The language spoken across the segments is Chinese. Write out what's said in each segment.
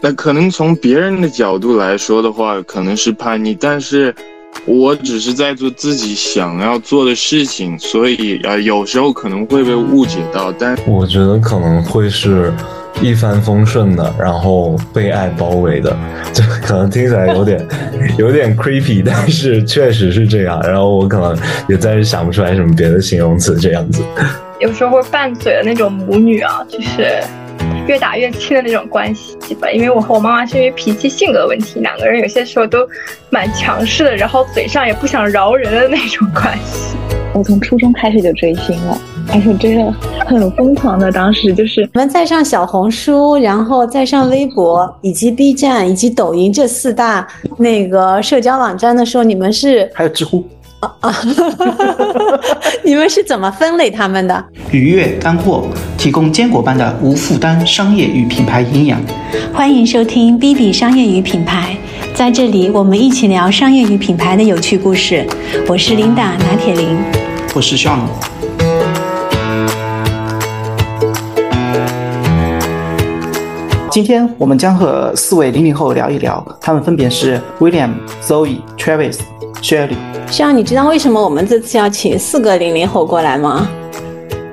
那可能从别人的角度来说的话，可能是叛逆，但是我只是在做自己想要做的事情，所以呃，有时候可能会被误解到。但我觉得可能会是一帆风顺的，然后被爱包围的，就可能听起来有点 有点 creepy，但是确实是这样。然后我可能也暂时想不出来什么别的形容词这样子。有时候会拌嘴的那种母女啊，就是越打越亲的那种关系吧。因为我和我妈妈是因为脾气性格问题，两个人有些时候都蛮强势的，然后嘴上也不想饶人的那种关系。我从初中开始就追星了，而且真的很疯狂的。当时就是我们在上小红书，然后再上微博，以及 B 站以及抖音这四大那个社交网站的时候，你们是还有知乎。啊，你们是怎么分类他们的？愉悦干货，提供坚果般的无负担商业与品牌营养。欢迎收听 B B 商业与品牌，在这里我们一起聊商业与品牌的有趣故事。我是琳达拿铁林，我是 Sean。今天我们将和四位零零后聊一聊，他们分别是 William、Zoe、Travis、Shelly。像你知道为什么我们这次要请四个零零后过来吗？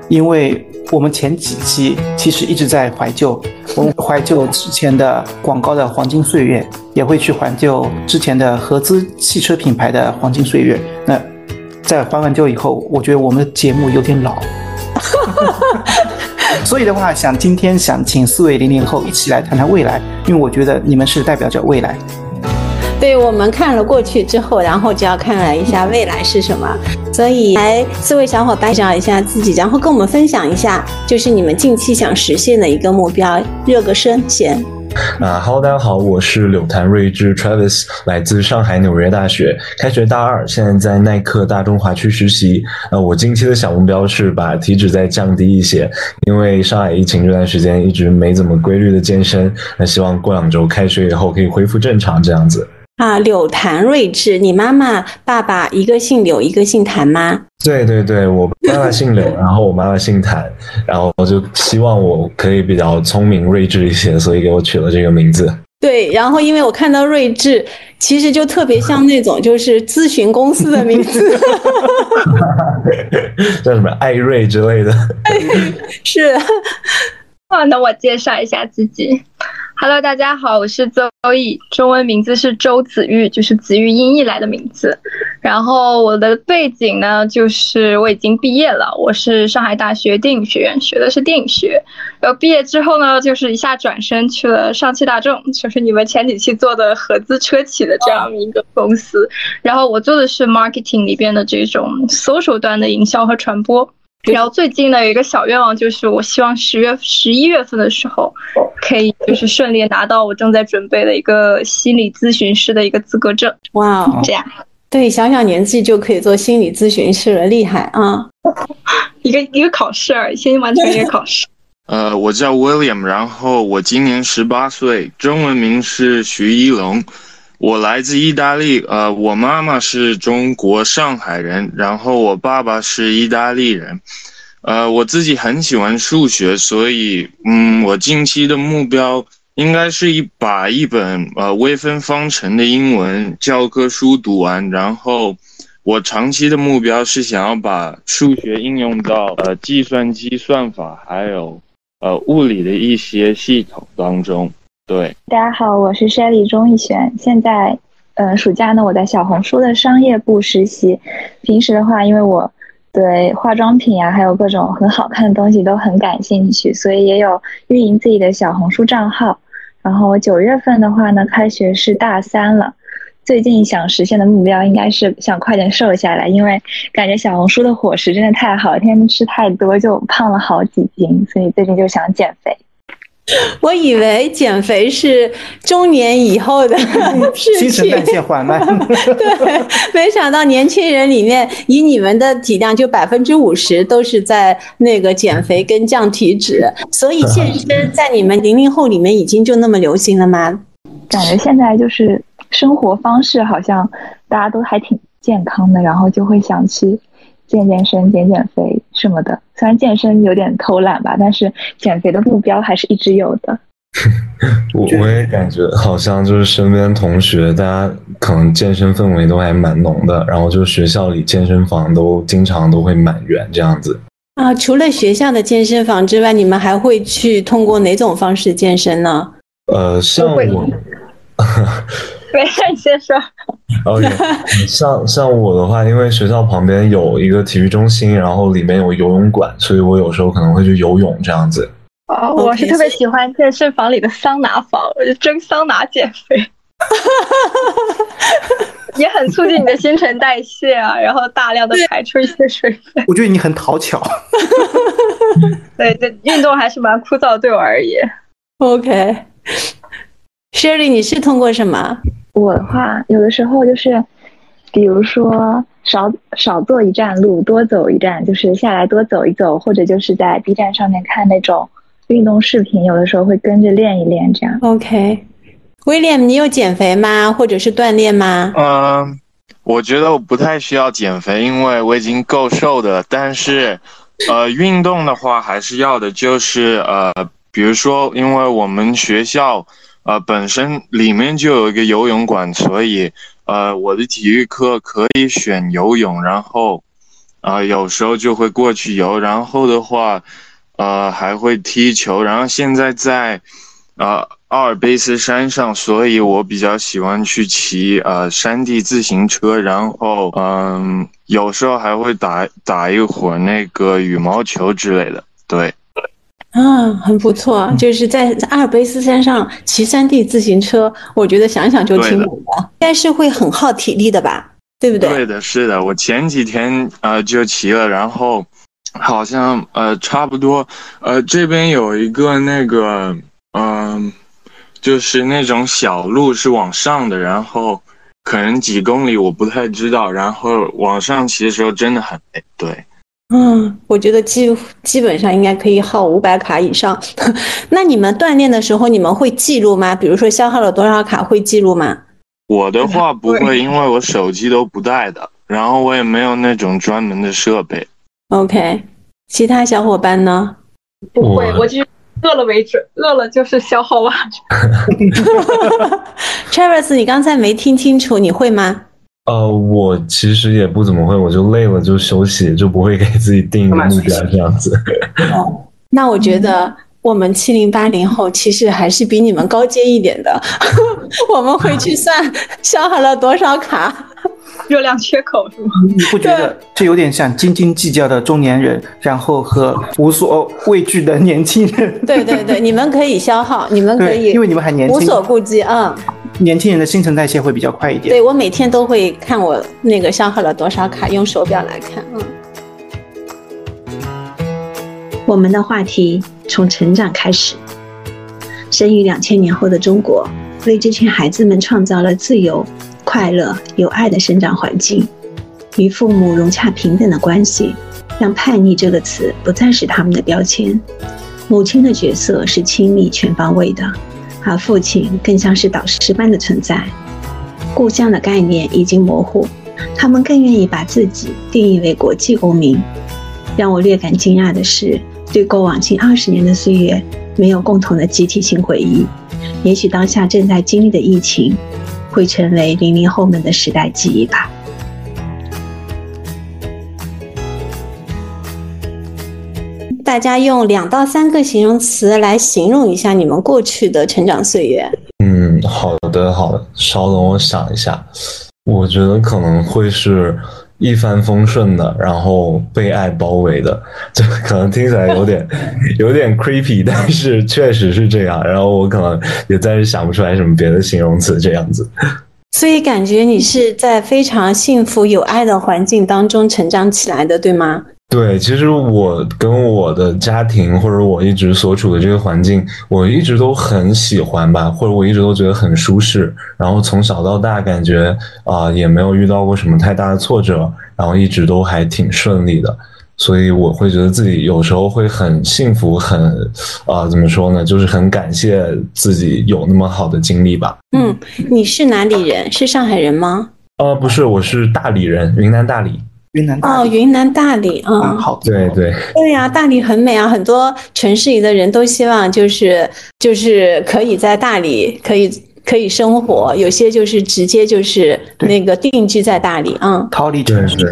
因为我们前几期其实一直在怀旧，我们怀旧之前的广告的黄金岁月，也会去怀旧之前的合资汽车品牌的黄金岁月。那在怀完旧以后，我觉得我们的节目有点老。所以的话，想今天想请四位零零后一起来谈谈未来，因为我觉得你们是代表着未来。对我们看了过去之后，然后就要看了一下未来是什么。所以来四位小伙伴介绍一下自己，然后跟我们分享一下，就是你们近期想实现的一个目标，热个身先。啊，Hello，大家好，我是柳潭睿智 Travis，来自上海纽约大学，开学大二，现在在耐克大中华区实习。呃，我近期的小目标是把体脂再降低一些，因为上海疫情这段时间一直没怎么规律的健身，那希望过两周开学以后可以恢复正常这样子。啊，柳潭睿智，你妈妈、爸爸一个姓柳，一个姓谭吗？对对对，我爸爸姓柳，然后我妈妈姓谭，然后我就希望我可以比较聪明睿智一些，所以给我取了这个名字。对，然后因为我看到睿智，其实就特别像那种就是咨询公司的名字，叫什么艾瑞之类的。是，啊，那我介绍一下自己。Hello，大家好，我是周易，中文名字是周子玉，就是子玉音译来的名字。然后我的背景呢，就是我已经毕业了，我是上海大学电影学院学的是电影学。然后毕业之后呢，就是一下转身去了上汽大众，就是你们前几期做的合资车企的这样一个公司。然后我做的是 marketing 里边的这种 social 端的营销和传播。然后最近的有一个小愿望，就是我希望十月十一月份的时候，可以就是顺利拿到我正在准备的一个心理咨询师的一个资格证。哇，这样，对，小小年纪就可以做心理咨询师了，厉害啊！一个一个考试而已，先完成一个考试。呃，我叫 William，然后我今年十八岁，中文名是徐一龙。我来自意大利，呃，我妈妈是中国上海人，然后我爸爸是意大利人，呃，我自己很喜欢数学，所以，嗯，我近期的目标应该是一把一本呃微分方程的英文教科书读完，然后我长期的目标是想要把数学应用到呃计算机算法还有呃物理的一些系统当中。对，大家好，我是 Shelly 钟逸璇。现在，呃，暑假呢，我在小红书的商业部实习。平时的话，因为我对化妆品啊，还有各种很好看的东西都很感兴趣，所以也有运营自己的小红书账号。然后我九月份的话呢，开学是大三了。最近想实现的目标应该是想快点瘦下来，因为感觉小红书的伙食真的太好，天天吃太多就胖了好几斤，所以最近就想减肥。我以为减肥是中年以后的 事情，新陈代谢缓慢。对，没想到年轻人里面，以你们的体量，就百分之五十都是在那个减肥跟降体脂。所以健身在你们零零后里面已经就那么流行了吗？感觉现在就是生活方式好像大家都还挺健康的，然后就会想去。健健身、减减肥什么的，虽然健身有点偷懒吧，但是减肥的目标还是一直有的。我我也感觉好像就是身边同学，大家可能健身氛围都还蛮浓的，然后就学校里健身房都经常都会满员这样子。啊，除了学校的健身房之外，你们还会去通过哪种方式健身呢？呃，像我 没事，你先说。，OK，像像我的话，因为学校旁边有一个体育中心，然后里面有游泳馆，所以我有时候可能会去游泳这样子。哦，我是特别喜欢健身房里的桑拿房，我就蒸桑拿减肥，也很促进你的新陈代谢啊，然后大量的排出一些水分。我觉得你很讨巧。对，这运动还是蛮枯燥，对我而言。OK，Sherry，你是通过什么？我的话，有的时候就是，比如说少少坐一站路，多走一站，就是下来多走一走，或者就是在 B 站上面看那种运动视频，有的时候会跟着练一练这样。OK，William，你有减肥吗？或者是锻炼吗？嗯，我觉得我不太需要减肥，因为我已经够瘦的。但是，呃，运动的话还是要的，就是呃，比如说，因为我们学校呃本身里面就有一个游泳馆，所以呃，我的体育课可以选游泳，然后呃有时候就会过去游，然后的话呃还会踢球，然后现在在呃阿尔卑斯山上，所以我比较喜欢去骑呃山地自行车，然后嗯有时候还会打打一会儿那个羽毛球之类的，对。啊，很不错，就是在阿尔卑斯山上骑山地自行车，我觉得想想就挺美的，应该是会很耗体力的吧，对不对？对的，是的，我前几天呃就骑了，然后好像呃差不多呃这边有一个那个嗯、就是那种小路是往上的，然后可能几公里我不太知道，然后往上骑的时候真的很累，对。嗯，我觉得基基本上应该可以耗五百卡以上。那你们锻炼的时候，你们会记录吗？比如说消耗了多少卡，会记录吗？我的话不会，因为我手机都不带的，然后我也没有那种专门的设备。OK，其他小伙伴呢？不会，我我就饿了为止，饿了就是消耗完。Travis，你刚才没听清楚，你会吗？呃，我其实也不怎么会，我就累了就休息，就不会给自己定一个目标这样子。那我觉得我们七零八零后其实还是比你们高阶一点的，我们会去算消耗了多少卡。热量缺口是吗？你不觉得这有点像斤斤计较的中年人，然后和无所畏惧的年轻人？对对对，你们可以消耗，你们可，以因为你们还年轻，无所顾忌啊、嗯。年轻人的新陈代谢会比较快一点。对我每天都会看我那个消耗了多少卡，用手表来看。嗯。我们的话题从成长开始。生于两千年后的中国，为这群孩子们创造了自由、快乐、有爱的生长环境，与父母融洽平等的关系，让“叛逆”这个词不再是他们的标签。母亲的角色是亲密、全方位的，而父亲更像是导师般的存在。故乡的概念已经模糊，他们更愿意把自己定义为国际公民。让我略感惊讶的是，对过往近二十年的岁月没有共同的集体性回忆。也许当下正在经历的疫情，会成为零零后们的时代记忆吧。大家用两到三个形容词来形容一下你们过去的成长岁月。嗯，好的，好的，稍等我想一下。我觉得可能会是一帆风顺的，然后被爱包围的，这可能听起来有点 有点 creepy，但是确实是这样。然后我可能也暂时想不出来什么别的形容词这样子。所以感觉你是在非常幸福有爱的环境当中成长起来的，对吗？对，其实我跟我的家庭或者我一直所处的这个环境，我一直都很喜欢吧，或者我一直都觉得很舒适。然后从小到大，感觉啊、呃、也没有遇到过什么太大的挫折，然后一直都还挺顺利的。所以我会觉得自己有时候会很幸福，很啊、呃、怎么说呢，就是很感谢自己有那么好的经历吧。嗯，你是哪里人？是上海人吗？呃，不是，我是大理人，云南大理。云南大哦，云南大理啊，啊，好对对，对呀、大理很美啊，很多城市里的人都希望就是就是可以在大理可以可以生活，有些就是直接就是那个定居在大理啊。逃离城市。对，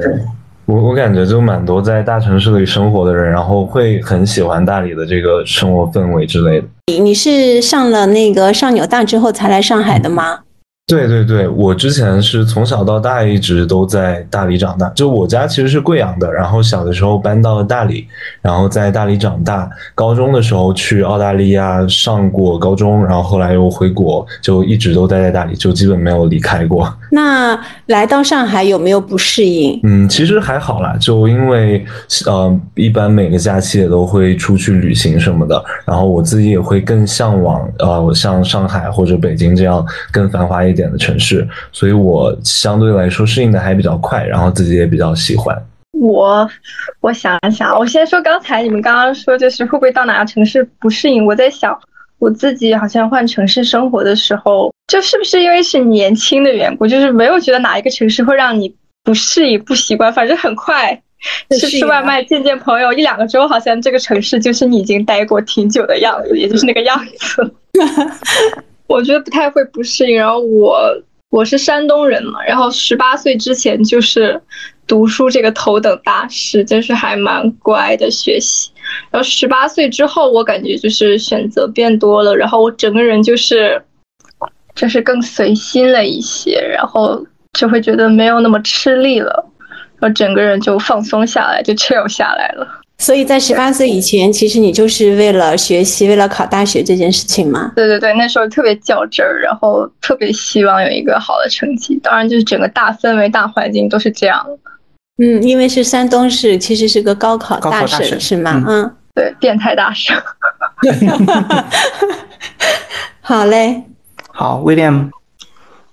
我我感觉就蛮多在大城市里生活的人，然后会很喜欢大理的这个生活氛围之类的。你你是上了那个上纽大之后才来上海的吗？对对对，我之前是从小到大一直都在大理长大，就我家其实是贵阳的，然后小的时候搬到了大理，然后在大理长大。高中的时候去澳大利亚上过高中，然后后来又回国，就一直都待在大理，就基本没有离开过。那来到上海有没有不适应？嗯，其实还好啦，就因为呃，一般每个假期也都会出去旅行什么的，然后我自己也会更向往呃，像上海或者北京这样更繁华一点的城市，所以我相对来说适应的还比较快，然后自己也比较喜欢。我我想一想，我先说刚才你们刚刚说就是会不会到哪个城市不适应？我在想我自己好像换城市生活的时候，就是不是因为是年轻的缘故，就是没有觉得哪一个城市会让你不适应、不习惯，反正很快吃吃外卖、见见朋友，一两个周好像这个城市就是你已经待过挺久的样子，也就是那个样子。我觉得不太会不适应。然后我我是山东人嘛，然后十八岁之前就是读书这个头等大事，就是还蛮乖的学习。然后十八岁之后，我感觉就是选择变多了，然后我整个人就是就是更随心了一些，然后就会觉得没有那么吃力了，然后整个人就放松下来，就 chill 下来了。所以在十八岁以前，其实你就是为了学习，为了考大学这件事情吗？对对对，那时候特别较真儿，然后特别希望有一个好的成绩。当然，就是整个大氛围、大环境都是这样。嗯，因为是山东市，其实是个高考大省，省是吗？嗯，对，变态大省。好嘞，好，William，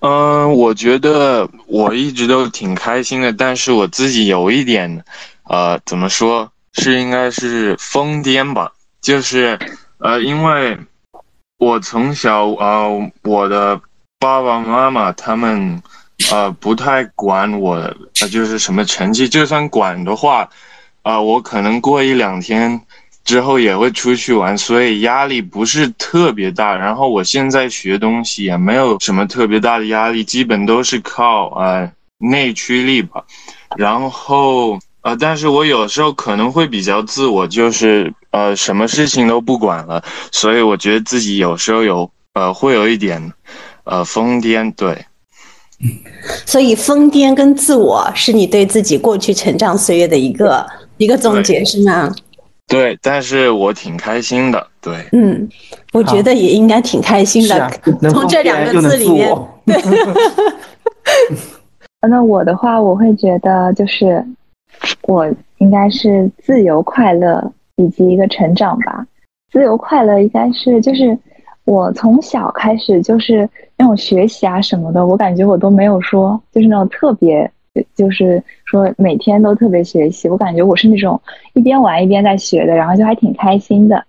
嗯，我觉得我一直都挺开心的，但是我自己有一点，呃，怎么说是应该是疯癫吧，就是呃，因为我从小呃，我的爸爸妈妈他们呃不太管我，呃，就是什么成绩，就算管的话，啊、我可能过一两天之后也会出去玩，所以压力不是特别大。然后我现在学东西也没有什么特别大的压力，基本都是靠呃内驱力吧。然后呃，但是我有时候可能会比较自我，就是呃什么事情都不管了，所以我觉得自己有时候有呃会有一点呃疯癫，对。所以疯癫跟自我是你对自己过去成长岁月的一个一个总结，是吗？对，但是我挺开心的，对。嗯，我觉得也应该挺开心的。啊，从这两个字里面，我，那我的话，我会觉得就是我应该是自由快乐以及一个成长吧。自由快乐应该是就是我从小开始就是那种学习啊什么的，我感觉我都没有说就是那种特别，就是说每天都特别学习。我感觉我是那种一边玩一边在学的，然后就还挺开心的。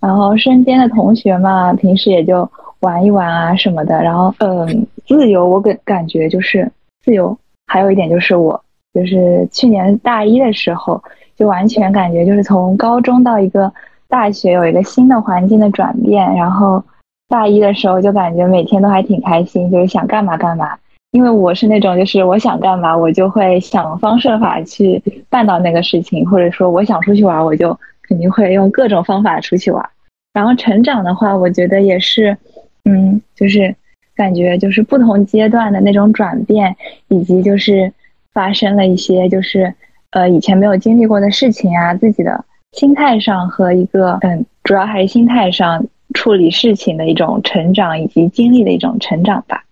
然后身边的同学嘛，平时也就玩一玩啊什么的。然后嗯，自由我感感觉就是自由。还有一点就是我就是去年大一的时候，就完全感觉就是从高中到一个大学有一个新的环境的转变。然后大一的时候就感觉每天都还挺开心，就是想干嘛干嘛。因为我是那种就是我想干嘛，我就会想方设法去办到那个事情，或者说我想出去玩，我就肯定会用各种方法出去玩。然后成长的话，我觉得也是，嗯，就是感觉就是不同阶段的那种转变，以及就是发生了一些就是呃以前没有经历过的事情啊，自己的心态上和一个嗯，主要还是心态上处理事情的一种成长，以及经历的一种成长吧。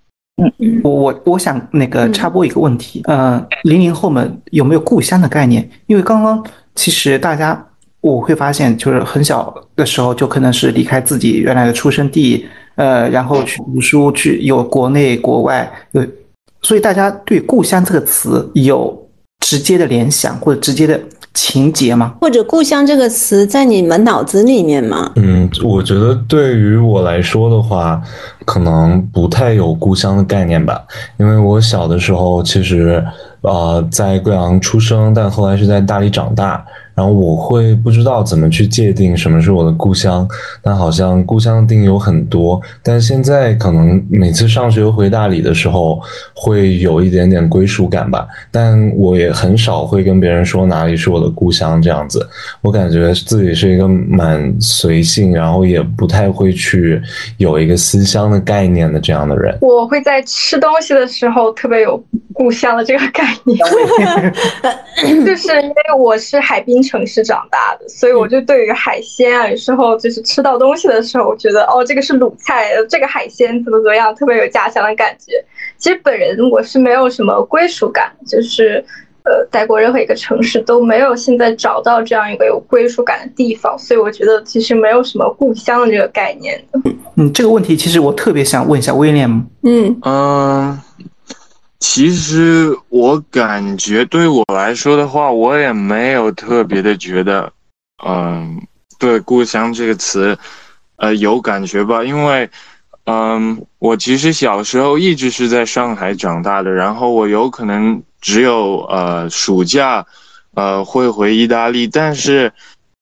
嗯我我我想那个嗯插播一个问题，呃，零零后们有没有故乡的概念？因为刚刚其实大家我会发现，就是很小的时候就可能是离开自己原来的出生地，呃，然后去读书，去有国内国外有，所以大家对故乡这个词有直接的联想或者直接的情节吗？或者“故乡”这个词在你们脑子里面吗？嗯，我觉得对于我来说的话，可能不太有故乡的概念吧，因为我小的时候其实呃在贵阳出生，但后来是在大理长大。然后我会不知道怎么去界定什么是我的故乡，那好像故乡的定义有很多，但现在可能每次上学回大理的时候，会有一点点归属感吧。但我也很少会跟别人说哪里是我的故乡这样子。我感觉自己是一个蛮随性，然后也不太会去有一个思乡的概念的这样的人。我会在吃东西的时候特别有故乡的这个概念，就是因为我是海滨。城市长大的，所以我就对于海鲜啊，有时候就是吃到东西的时候，我觉得哦，这个是鲁菜，这个海鲜怎么怎么样，特别有家乡的感觉。其实本人我是没有什么归属感，就是呃，待过任何一个城市都没有现在找到这样一个有归属感的地方，所以我觉得其实没有什么故乡的这个概念的。嗯，这个问题其实我特别想问一下威廉。嗯嗯。其实我感觉对我来说的话，我也没有特别的觉得，嗯，对故乡这个词，呃，有感觉吧。因为，嗯，我其实小时候一直是在上海长大的，然后我有可能只有呃暑假，呃会回意大利，但是，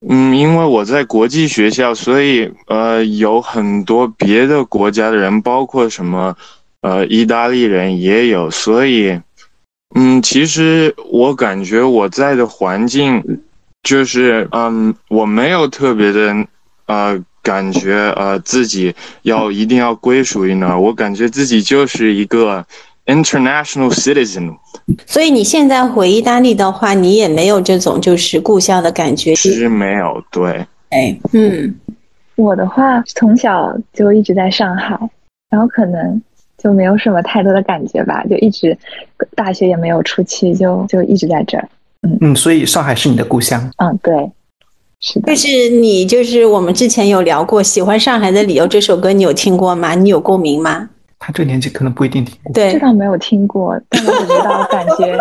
嗯，因为我在国际学校，所以呃有很多别的国家的人，包括什么。呃，意大利人也有，所以，嗯，其实我感觉我在的环境，就是，嗯，我没有特别的，呃，感觉，呃，自己要一定要归属于哪儿，我感觉自己就是一个 international citizen。所以你现在回意大利的话，你也没有这种就是故乡的感觉？其实没有，对。哎，嗯，我的话从小就一直在上海，然后可能。就没有什么太多的感觉吧，就一直大学也没有出去，就就一直在这儿。嗯嗯，所以上海是你的故乡。嗯，对，是的。但是你就是我们之前有聊过《喜欢上海的理由》这首歌，你有听过吗？你有共鸣吗？他这个年纪可能不一定听过。对，这倒没有听过，但我只知道感觉。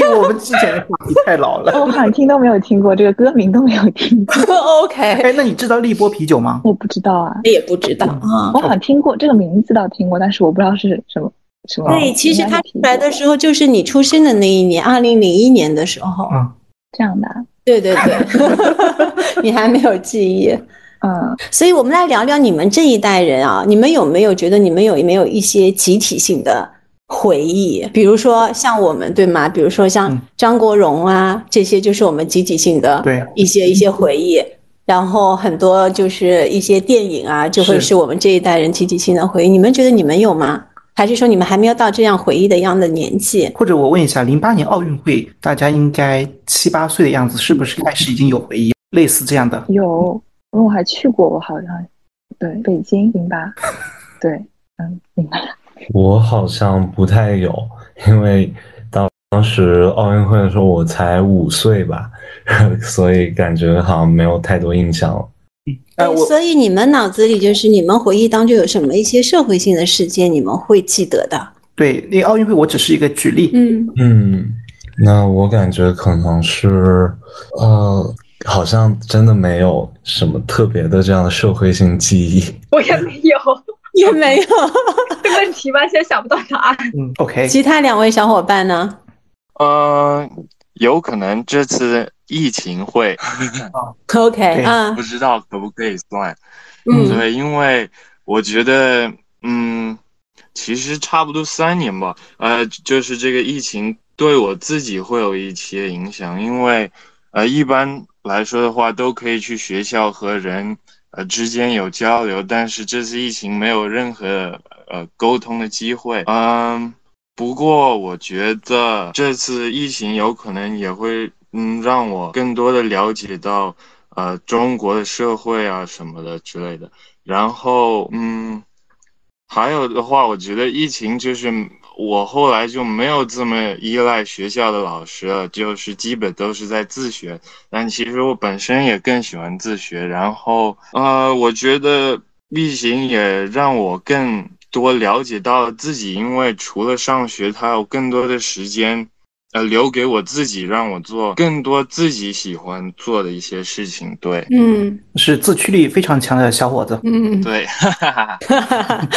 因为我们之前的话题太老了，我好像听都没有听过，这个歌名都没有听过。OK，哎，那你知道立波啤酒吗？我不知道啊，也不知道啊。我好像听过这个名字，倒听过，但是我不知道是什么什么。对，其实他出来的时候就是你出生的那一年，二零零一年的时候。嗯，这样的。对对对，你还没有记忆。嗯，所以我们来聊聊你们这一代人啊，你们有没有觉得你们有没有一些集体性的？回忆，比如说像我们对吗？比如说像张国荣啊，这些就是我们集体性的一些一些回忆。然后很多就是一些电影啊，就会是我们这一代人集体性的回忆。你们觉得你们有吗？还是说你们还没有到这样回忆的样的年纪？或者我问一下，零八年奥运会，大家应该七八岁的样子，是不是开始已经有回忆类似这样的？有，我还去过，我好像对北京零八，对，嗯，零八。我好像不太有，因为当当时奥运会的时候我才五岁吧，所以感觉好像没有太多印象了。嗯，所以你们脑子里就是你们回忆当中有什么一些社会性的事件，你们会记得的？对，那奥运会我只是一个举例。嗯嗯，那我感觉可能是，呃，好像真的没有什么特别的这样的社会性记忆。我也没有。也没有 这问题完全想不到答案。嗯，OK。其他两位小伙伴呢？呃，有可能这次疫情会。OK 啊，不知道可不可以算？嗯，对，因为我觉得，嗯，其实差不多三年吧。呃，就是这个疫情对我自己会有一些影响，因为呃，一般来说的话，都可以去学校和人。呃，之间有交流，但是这次疫情没有任何呃沟通的机会。嗯，不过我觉得这次疫情有可能也会嗯让我更多的了解到呃中国的社会啊什么的之类的。然后嗯，还有的话，我觉得疫情就是。我后来就没有这么依赖学校的老师了，就是基本都是在自学。但其实我本身也更喜欢自学。然后，呃，我觉得旅行也让我更多了解到自己，因为除了上学，他有更多的时间。呃，留给我自己，让我做更多自己喜欢做的一些事情。对，嗯，是自驱力非常强的小伙子。嗯，对。哈哈哈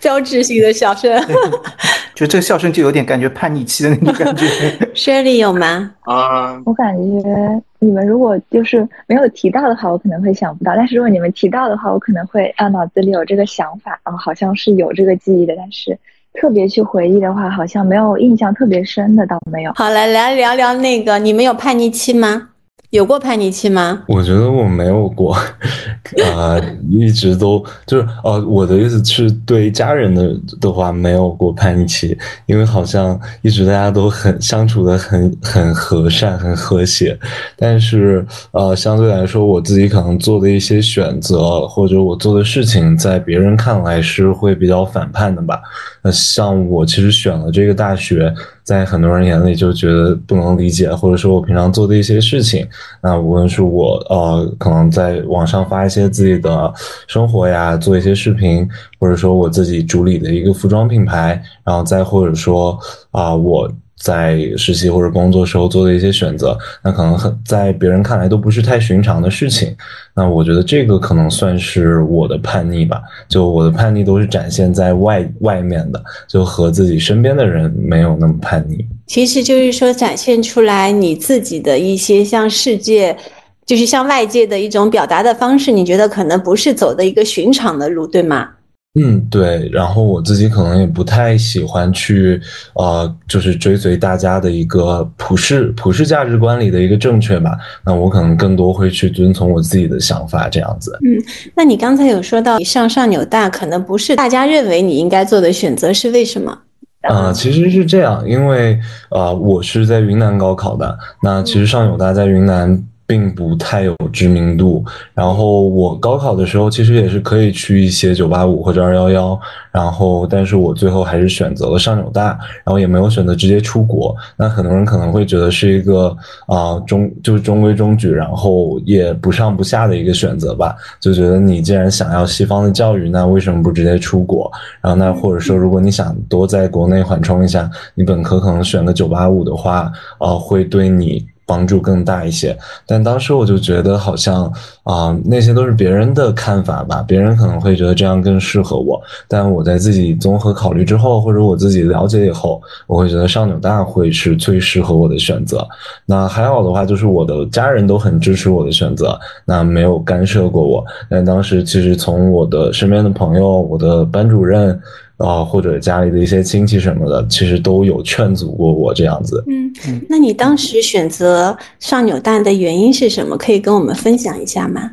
标志性的笑声。就这个笑声就有点感觉叛逆期的那种感觉。Shirley 有吗？啊，我感觉你们如果就是没有提到的话，我可能会想不到；但是如果你们提到的话，我可能会啊脑子里有这个想法，啊，好像是有这个记忆的，但是特别去回忆的话，好像没有印象特别深的，倒没有。好，来来聊聊那个，你们有叛逆期吗？有过叛逆期吗？我觉得我没有过，呃，一直都就是呃，我的意思是对家人的的话没有过叛逆期，因为好像一直大家都很相处的很很和善、很和谐。但是呃，相对来说，我自己可能做的一些选择或者我做的事情，在别人看来是会比较反叛的吧。那像我其实选了这个大学。在很多人眼里就觉得不能理解，或者说我平常做的一些事情，那无论是我呃可能在网上发一些自己的生活呀，做一些视频，或者说我自己主理的一个服装品牌，然后再或者说啊我。在实习或者工作时候做的一些选择，那可能很在别人看来都不是太寻常的事情。那我觉得这个可能算是我的叛逆吧。就我的叛逆都是展现在外外面的，就和自己身边的人没有那么叛逆。其实就是说，展现出来你自己的一些向世界，就是向外界的一种表达的方式。你觉得可能不是走的一个寻常的路，对吗？嗯，对，然后我自己可能也不太喜欢去，呃，就是追随大家的一个普世普世价值观里的一个正确吧。那我可能更多会去遵从我自己的想法，这样子。嗯，那你刚才有说到，上上纽大可能不是大家认为你应该做的选择，是为什么？呃，其实是这样，因为呃，我是在云南高考的，那其实上纽大在云南。并不太有知名度。然后我高考的时候，其实也是可以去一些九八五或者二幺幺。然后，但是我最后还是选择了上纽大，然后也没有选择直接出国。那很多人可能会觉得是一个啊中就是中规中矩，然后也不上不下的一个选择吧。就觉得你既然想要西方的教育，那为什么不直接出国？然后那或者说，如果你想多在国内缓冲一下，你本科可能选个九八五的话，呃，会对你。帮助更大一些，但当时我就觉得好像啊，那些都是别人的看法吧，别人可能会觉得这样更适合我，但我在自己综合考虑之后，或者我自己了解以后，我会觉得上纽大会是最适合我的选择。那还好的话，就是我的家人都很支持我的选择，那没有干涉过我。但当时其实从我的身边的朋友，我的班主任。啊，或者家里的一些亲戚什么的，其实都有劝阻过我这样子。嗯，那你当时选择上纽大的原因是什么？可以跟我们分享一下吗？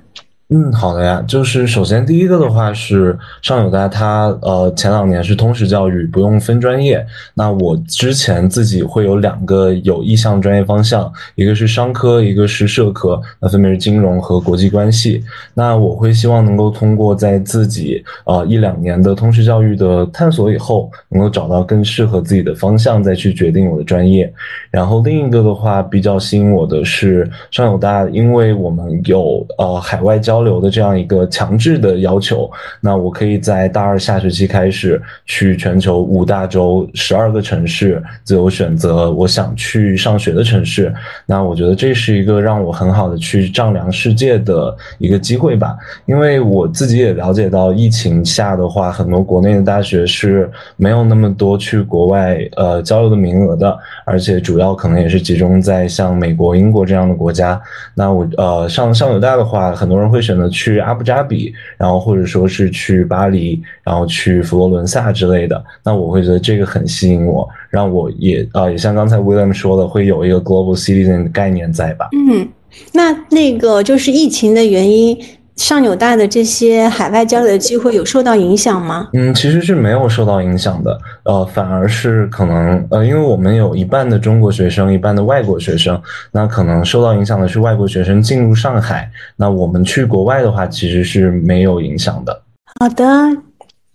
嗯，好的呀。就是首先第一个的话是上纽大，它呃前两年是通识教育，不用分专业。那我之前自己会有两个有意向专业方向，一个是商科，一个是社科，那分别是金融和国际关系。那我会希望能够通过在自己呃一两年的通识教育的探索以后，能够找到更适合自己的方向，再去决定我的专业。然后另一个的话比较吸引我的是上纽大，因为我们有呃海外教。交流的这样一个强制的要求，那我可以在大二下学期开始去全球五大洲十二个城市自由选择我想去上学的城市。那我觉得这是一个让我很好的去丈量世界的一个机会吧。因为我自己也了解到，疫情下的话，很多国内的大学是没有那么多去国外呃交流的名额的，而且主要可能也是集中在像美国、英国这样的国家。那我呃上上犹大的话，很多人会。选择去阿布扎比，然后或者说是去巴黎，然后去佛罗伦萨之类的，那我会觉得这个很吸引我，让我也啊也像刚才 William 说的，会有一个 global citizen 的概念在吧？嗯，那那个就是疫情的原因。上纽大的这些海外交流的机会有受到影响吗？嗯，其实是没有受到影响的，呃，反而是可能，呃，因为我们有一半的中国学生，一半的外国学生，那可能受到影响的是外国学生进入上海，那我们去国外的话，其实是没有影响的。好的，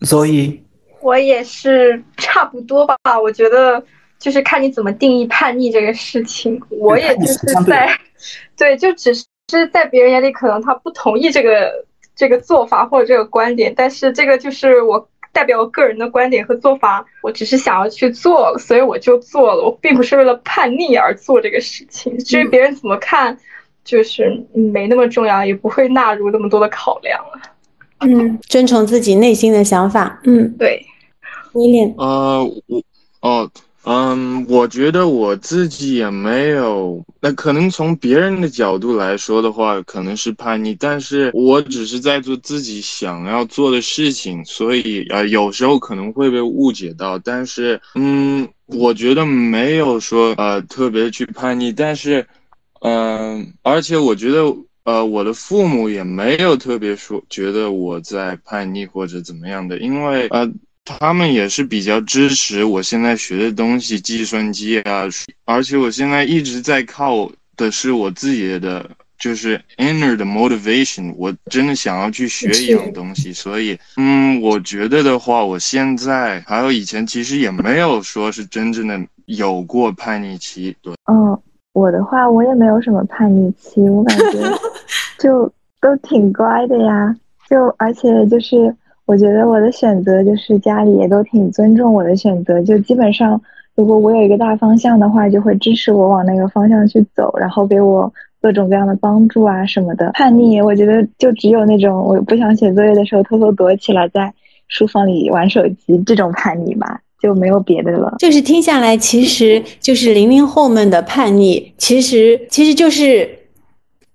所以，我也是差不多吧，我觉得就是看你怎么定义叛逆这个事情，我也就是在，对，就只是。是在别人眼里，可能他不同意这个这个做法或者这个观点，但是这个就是我代表我个人的观点和做法，我只是想要去做，所以我就做了，我并不是为了叛逆而做这个事情。至于别人怎么看，就是没那么重要，也不会纳入那么多的考量了。嗯，遵从自己内心的想法。嗯，对。威廉，呃，我，哦。嗯，我觉得我自己也没有，那可能从别人的角度来说的话，可能是叛逆，但是我只是在做自己想要做的事情，所以呃，有时候可能会被误解到，但是嗯，我觉得没有说呃特别去叛逆，但是嗯，而且我觉得呃，我的父母也没有特别说觉得我在叛逆或者怎么样的，因为呃。他们也是比较支持我现在学的东西，计算机啊，而且我现在一直在靠的是我自己的，就是 inner 的 motivation，我真的想要去学一样东西，所以，嗯，我觉得的话，我现在还有以前其实也没有说是真正的有过叛逆期，对。嗯，我的话我也没有什么叛逆期，我感觉就都挺乖的呀，就而且就是。我觉得我的选择就是家里也都挺尊重我的选择，就基本上如果我有一个大方向的话，就会支持我往那个方向去走，然后给我各种各样的帮助啊什么的。叛逆，我觉得就只有那种我不想写作业的时候偷偷躲起来在书房里玩手机这种叛逆吧，就没有别的了。就是听下来，其实就是零零后们的叛逆，其实其实就是。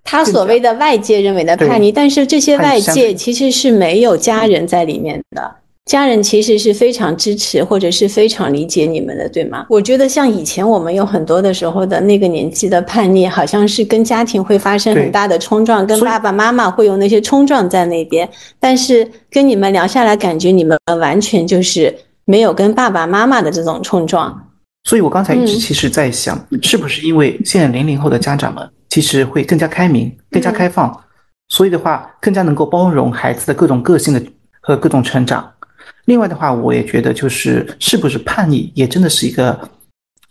他所谓的外界认为的叛逆，但是这些外界其实是没有家人在里面的，家人其实是非常支持或者是非常理解你们的，对吗？我觉得像以前我们有很多的时候的那个年纪的叛逆，好像是跟家庭会发生很大的冲撞，跟爸爸妈妈会有那些冲撞在那边。但是跟你们聊下来，感觉你们完全就是没有跟爸爸妈妈的这种冲撞。所以我刚才一直其实在想，是不是因为现在零零后的家长们？其实会更加开明、更加开放，所以的话更加能够包容孩子的各种个性的和各种成长。另外的话，我也觉得就是是不是叛逆也真的是一个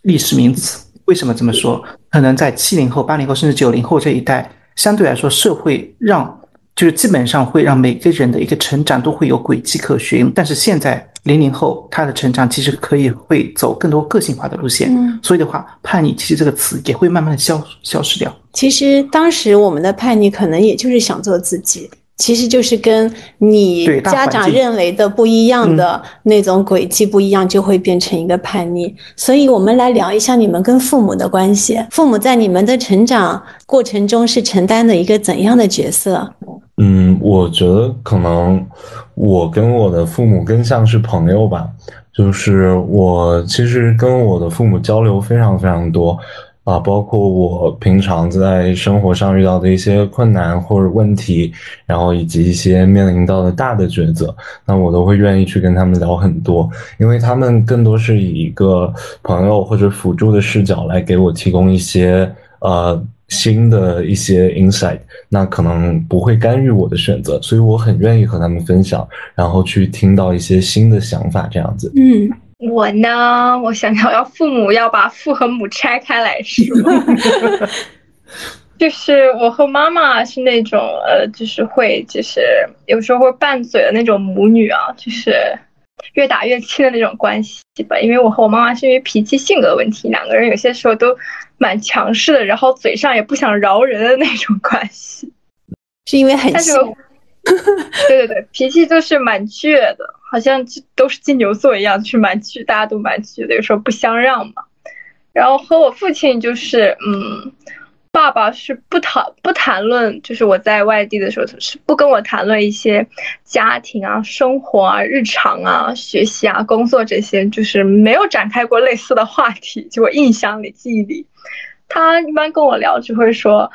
历史名词。为什么这么说？可能在七零后、八零后甚至九零后这一代，相对来说社会让就是基本上会让每个人的一个成长都会有轨迹可循。但是现在。零零后他的成长其实可以会走更多个性化的路线，所以的话，叛逆其实这个词也会慢慢的消消失掉。其实当时我们的叛逆可能也就是想做自己，其实就是跟你家长认为的不一样的那种轨迹不一样，就会变成一个叛逆。所以我们来聊一下你们跟父母的关系，父母在你们的成长过程中是承担的一个怎样的角色？嗯，我觉得可能。我跟我的父母更像是朋友吧，就是我其实跟我的父母交流非常非常多，啊，包括我平常在生活上遇到的一些困难或者问题，然后以及一些面临到的大的抉择，那我都会愿意去跟他们聊很多，因为他们更多是以一个朋友或者辅助的视角来给我提供一些呃。新的一些 insight，那可能不会干预我的选择，所以我很愿意和他们分享，然后去听到一些新的想法，这样子。嗯，我呢，我想要要父母要把父和母拆开来说，就是我和妈妈是那种呃，就是会就是有时候会拌嘴的那种母女啊，就是越打越亲的那种关系吧。因为我和我妈妈是因为脾气性格问题，两个人有些时候都。蛮强势的，然后嘴上也不想饶人的那种关系，是因为很是，对对对，脾气就是蛮倔的，好像都是金牛座一样，就是蛮倔，大家都蛮倔的，有时候不相让嘛。然后和我父亲就是，嗯，爸爸是不谈不谈论，就是我在外地的时候是不跟我谈论一些家庭啊、生活啊、日常啊、学习啊、工作这些，就是没有展开过类似的话题，就我印象里、记忆里。他一般跟我聊只会说，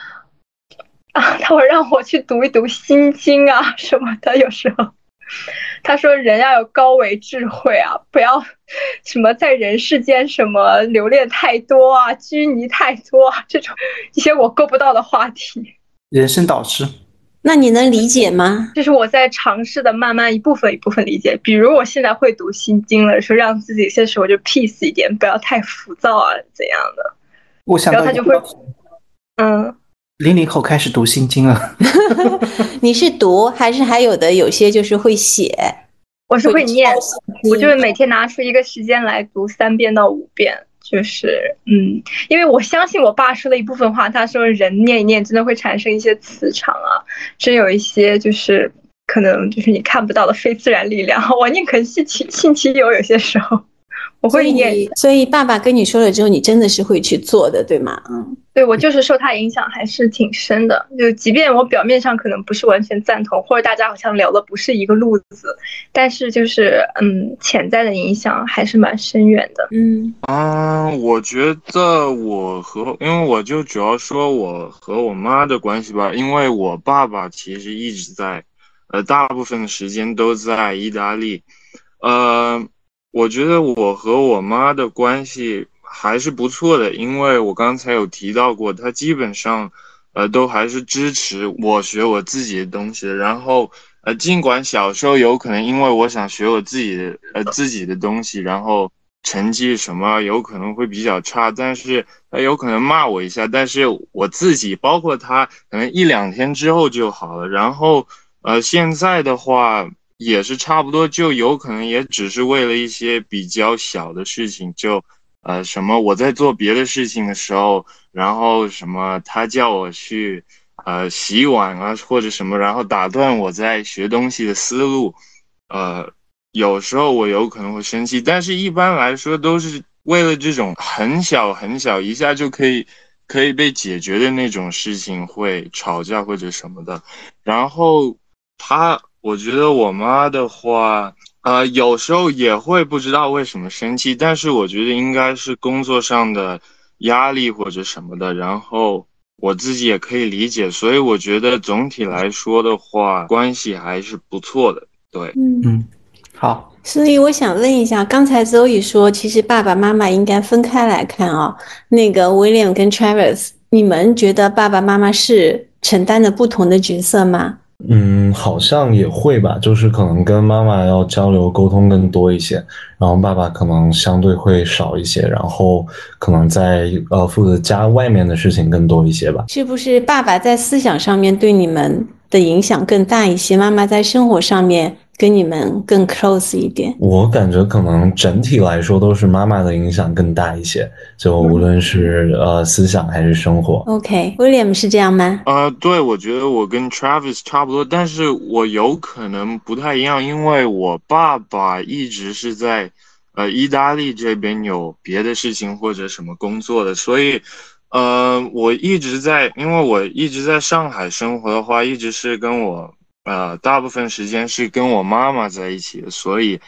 啊，他会让我去读一读《心经》啊什么的。有时候，他说人要有高维智慧啊，不要什么在人世间什么留恋太多啊，拘泥太多啊，这种一些我够不到的话题。人生导师，那你能理解吗？这是我在尝试的慢慢一部分一部分理解。比如我现在会读《心经》了，说让自己有些时候就 peace 一点，不要太浮躁啊，怎样的。我想到他就会，嗯，零零后开始读心经了。你是读还是还有的有些就是会写？我是会念，我就是每天拿出一个时间来读三遍到五遍，就是嗯，因为我相信我爸说的一部分话，他说人念一念真的会产生一些磁场啊，真有一些就是可能就是你看不到的非自然力量。我宁可信其信其有，有些时候。我会念，所以爸爸跟你说了之后，你真的是会去做的，对吗？嗯，对我就是受他影响还是挺深的。就即便我表面上可能不是完全赞同，或者大家好像聊的不是一个路子，但是就是嗯，潜在的影响还是蛮深远的。嗯啊，我觉得我和因为我就主要说我和我妈的关系吧，因为我爸爸其实一直在，呃，大部分的时间都在意大利，呃。我觉得我和我妈的关系还是不错的，因为我刚才有提到过，她基本上，呃，都还是支持我学我自己的东西。然后，呃，尽管小时候有可能因为我想学我自己的呃自己的东西，然后成绩什么有可能会比较差，但是她有可能骂我一下，但是我自己包括她，可能一两天之后就好了。然后，呃，现在的话。也是差不多，就有可能也只是为了一些比较小的事情，就，呃，什么我在做别的事情的时候，然后什么他叫我去，呃，洗碗啊或者什么，然后打断我在学东西的思路，呃，有时候我有可能会生气，但是一般来说都是为了这种很小很小一下就可以可以被解决的那种事情会吵架或者什么的，然后他。我觉得我妈的话，呃，有时候也会不知道为什么生气，但是我觉得应该是工作上的压力或者什么的，然后我自己也可以理解，所以我觉得总体来说的话，关系还是不错的。对，嗯嗯，好。所以我想问一下，刚才周宇说，其实爸爸妈妈应该分开来看啊。那个 William 跟 Travis，你们觉得爸爸妈妈是承担着不同的角色吗？嗯，好像也会吧，就是可能跟妈妈要交流沟通更多一些，然后爸爸可能相对会少一些，然后可能在呃负责家外面的事情更多一些吧。是不是爸爸在思想上面对你们的影响更大一些？妈妈在生活上面？跟你们更 close 一点，我感觉可能整体来说都是妈妈的影响更大一些，就无论是呃思想还是生活。OK，William 是这样吗？呃，对，我觉得我跟 Travis 差不多，但是我有可能不太一样，因为我爸爸一直是在呃意大利这边有别的事情或者什么工作的，所以呃我一直在，因为我一直在上海生活的话，一直是跟我。呃，大部分时间是跟我妈妈在一起，所以，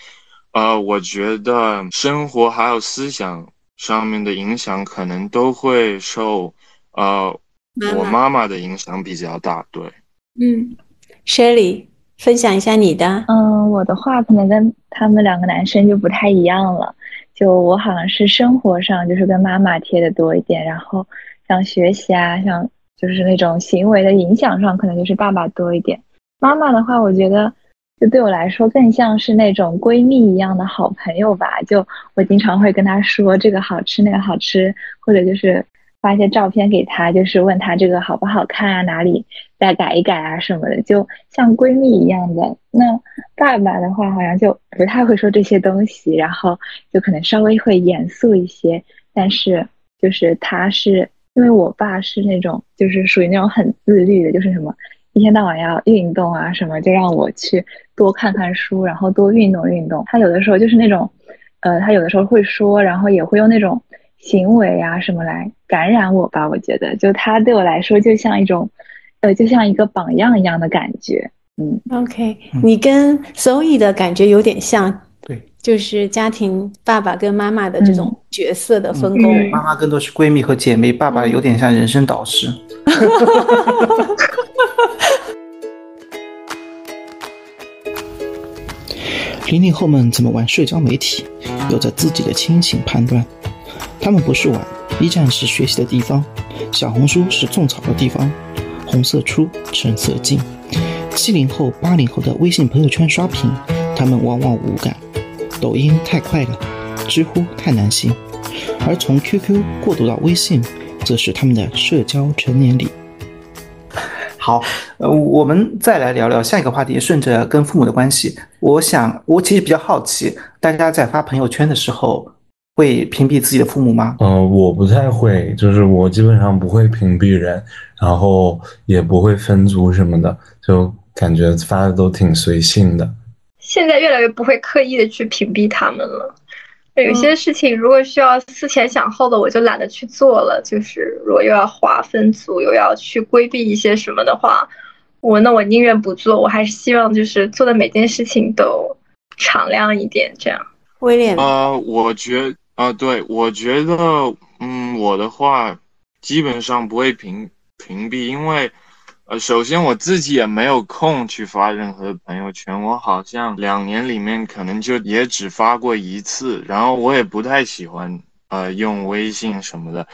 呃，我觉得生活还有思想上面的影响，可能都会受呃我妈妈的影响比较大。对，嗯，Shelly，分享一下你的。嗯，我的话可能跟他们两个男生就不太一样了，就我好像是生活上就是跟妈妈贴的多一点，然后像学习啊，像就是那种行为的影响上，可能就是爸爸多一点。妈妈的话，我觉得就对我来说更像是那种闺蜜一样的好朋友吧。就我经常会跟她说这个好吃那个好吃，或者就是发一些照片给她，就是问她这个好不好看啊，哪里再改一改啊什么的，就像闺蜜一样的。那爸爸的话好像就不太会说这些东西，然后就可能稍微会严肃一些。但是就是他是因为我爸是那种就是属于那种很自律的，就是什么。一天到晚要运动啊什么，就让我去多看看书，然后多运动运动。他有的时候就是那种，呃，他有的时候会说，然后也会用那种行为啊什么来感染我吧。我觉得，就他对我来说就像一种，呃，就像一个榜样一样的感觉。嗯，OK，你跟 Zoe 的感觉有点像，对，就是家庭爸爸跟妈妈的这种角色的分工。妈妈更多是闺蜜和姐妹，爸爸有点像人生导师。零零后们怎么玩社交媒体，有着自己的清醒判断。他们不是玩，B 站是学习的地方，小红书是种草的地方。红色出，橙色进。七零后、八零后的微信朋友圈刷屏，他们往往无感。抖音太快了，知乎太难行。而从 QQ 过渡到微信，则是他们的社交成年礼。好，呃，我们再来聊聊下一个话题，顺着跟父母的关系。我想，我其实比较好奇，大家在发朋友圈的时候会屏蔽自己的父母吗？嗯，我不太会，就是我基本上不会屏蔽人，然后也不会分组什么的，就感觉发的都挺随性的。现在越来越不会刻意的去屏蔽他们了。有些事情如果需要思前想后的，我就懒得去做了。就是如果又要划分组，又要去规避一些什么的话，我那我宁愿不做。我还是希望就是做的每件事情都敞亮一点，这样。威廉，呃，我觉啊，对，我觉得，嗯，我的话基本上不会屏屏蔽，因为。呃，首先我自己也没有空去发任何朋友圈，我好像两年里面可能就也只发过一次，然后我也不太喜欢呃用微信什么的，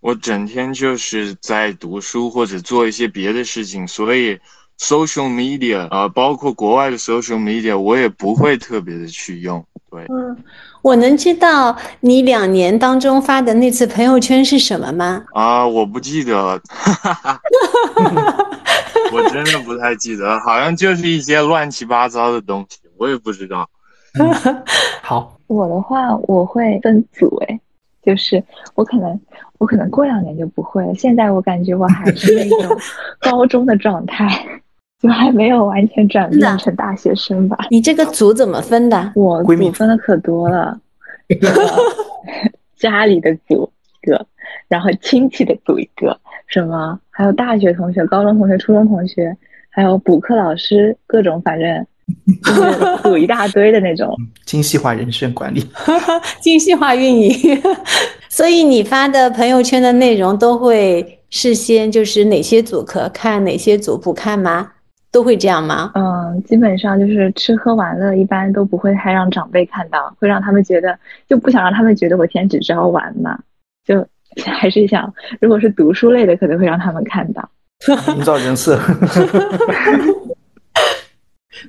我整天就是在读书或者做一些别的事情，所以 social media 啊，包括国外的 social media，我也不会特别的去用。对，嗯，我能知道你两年当中发的那次朋友圈是什么吗？啊，我不记得了。我真的不太记得，好像就是一些乱七八糟的东西，我也不知道。好，我的话我会分组，哎，就是我可能我可能过两年就不会了。现在我感觉我还是那种 高中的状态，就还没有完全转变成大学生吧。你这个组怎么分的？我组分的可多了，家里的组一个，然后亲戚的组一个。什么？还有大学同学、高中同学、初中同学，还有补课老师，各种反正就是组一大堆的那种。精细化人生管理，精细化运营。所以你发的朋友圈的内容都会事先就是哪些组可看，哪些组不看吗？都会这样吗？嗯，基本上就是吃喝玩乐，一般都不会太让长辈看到，会让他们觉得就不想让他们觉得我天只知道玩嘛，就。还是想，如果是读书类的，可能会让他们看到，营造人设。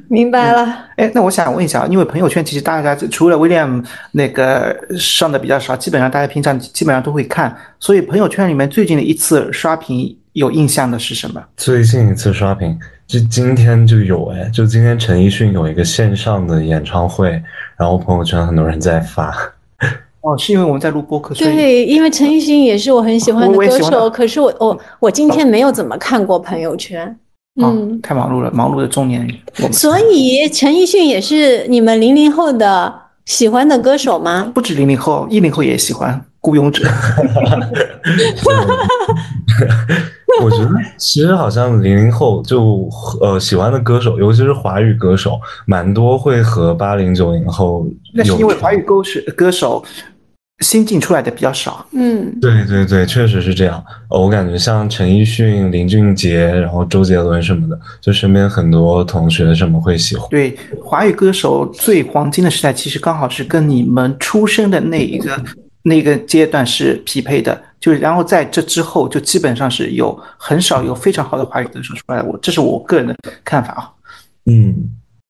明白了。哎，那我想问一下，因为朋友圈其实大家除了威廉那个上的比较少，基本上大家平常基本上都会看，所以朋友圈里面最近的一次刷屏有印象的是什么？最近一次刷屏就今天就有哎，就今天陈奕迅有一个线上的演唱会，然后朋友圈很多人在发。哦，是因为我们在录播客，对，因为陈奕迅也是我很喜欢的歌手，可是我我我今天没有怎么看过朋友圈，嗯，太忙碌了，忙碌的中年人。所以陈奕迅也是你们零零后的喜欢的歌手吗？不止零零后，一零后也喜欢孤勇者。我觉得其实好像零零后就呃喜欢的歌手，尤其是华语歌手，蛮多会和八零九零后。那是因为华语歌手歌手。新进出来的比较少，嗯，对对对，确实是这样。我感觉像陈奕迅、林俊杰，然后周杰伦什么的，就身边很多同学什么会喜欢。对，华语歌手最黄金的时代，其实刚好是跟你们出生的那一个那个阶段是匹配的。就然后在这之后，就基本上是有很少有非常好的华语歌手出来。我这是我个人的看法啊。嗯，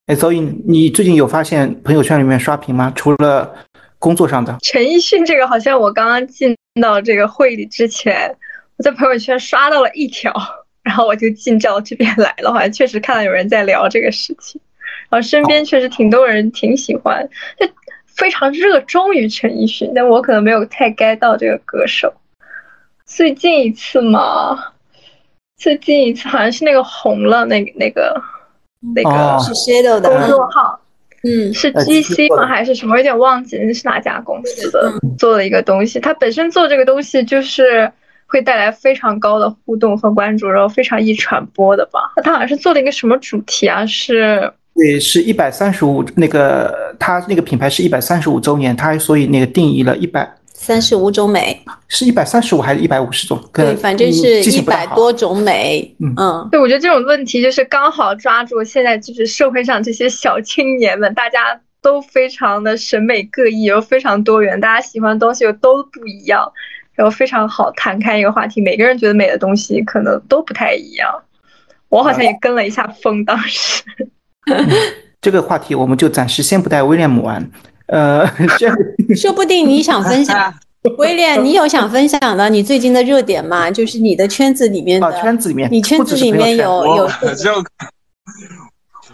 哎，所以你最近有发现朋友圈里面刷屏吗？除了。工作上的。陈奕迅这个，好像我刚刚进到这个会里之前，我在朋友圈刷到了一条，然后我就进到这边来了，好像确实看到有人在聊这个事情，然后身边确实挺多人挺喜欢，就非常热衷于陈奕迅，但我可能没有太 get 到这个歌手。最近一次嘛，最近一次好像是那个红了那个那个那个是 Shadow 的公众号。嗯，是 G C 吗？还是什么？有点忘记那是哪家公司的做了一个东西。它本身做这个东西就是会带来非常高的互动和关注，然后非常易传播的吧？它好像是做了一个什么主题啊？是对，是一百三十五那个，它那个品牌是一百三十五周年，它所以那个定义了一百。三十五种美是一百三十五还是一百五十种？对，反正是一百多种美。嗯，对，我觉得这种问题就是刚好抓住现在就是社会上这些小青年们，大家都非常的审美各异，又非常多元，大家喜欢的东西又都不一样，然后非常好谈开一个话题。每个人觉得美的东西可能都不太一样。我好像也跟了一下风，当时。这个话题我们就暂时先不带威廉姆玩。呃，说不定你想分享，威廉，你有想分享的你最近的热点吗？就是你的圈子里面的圈子里面，你圈子里面有有。我就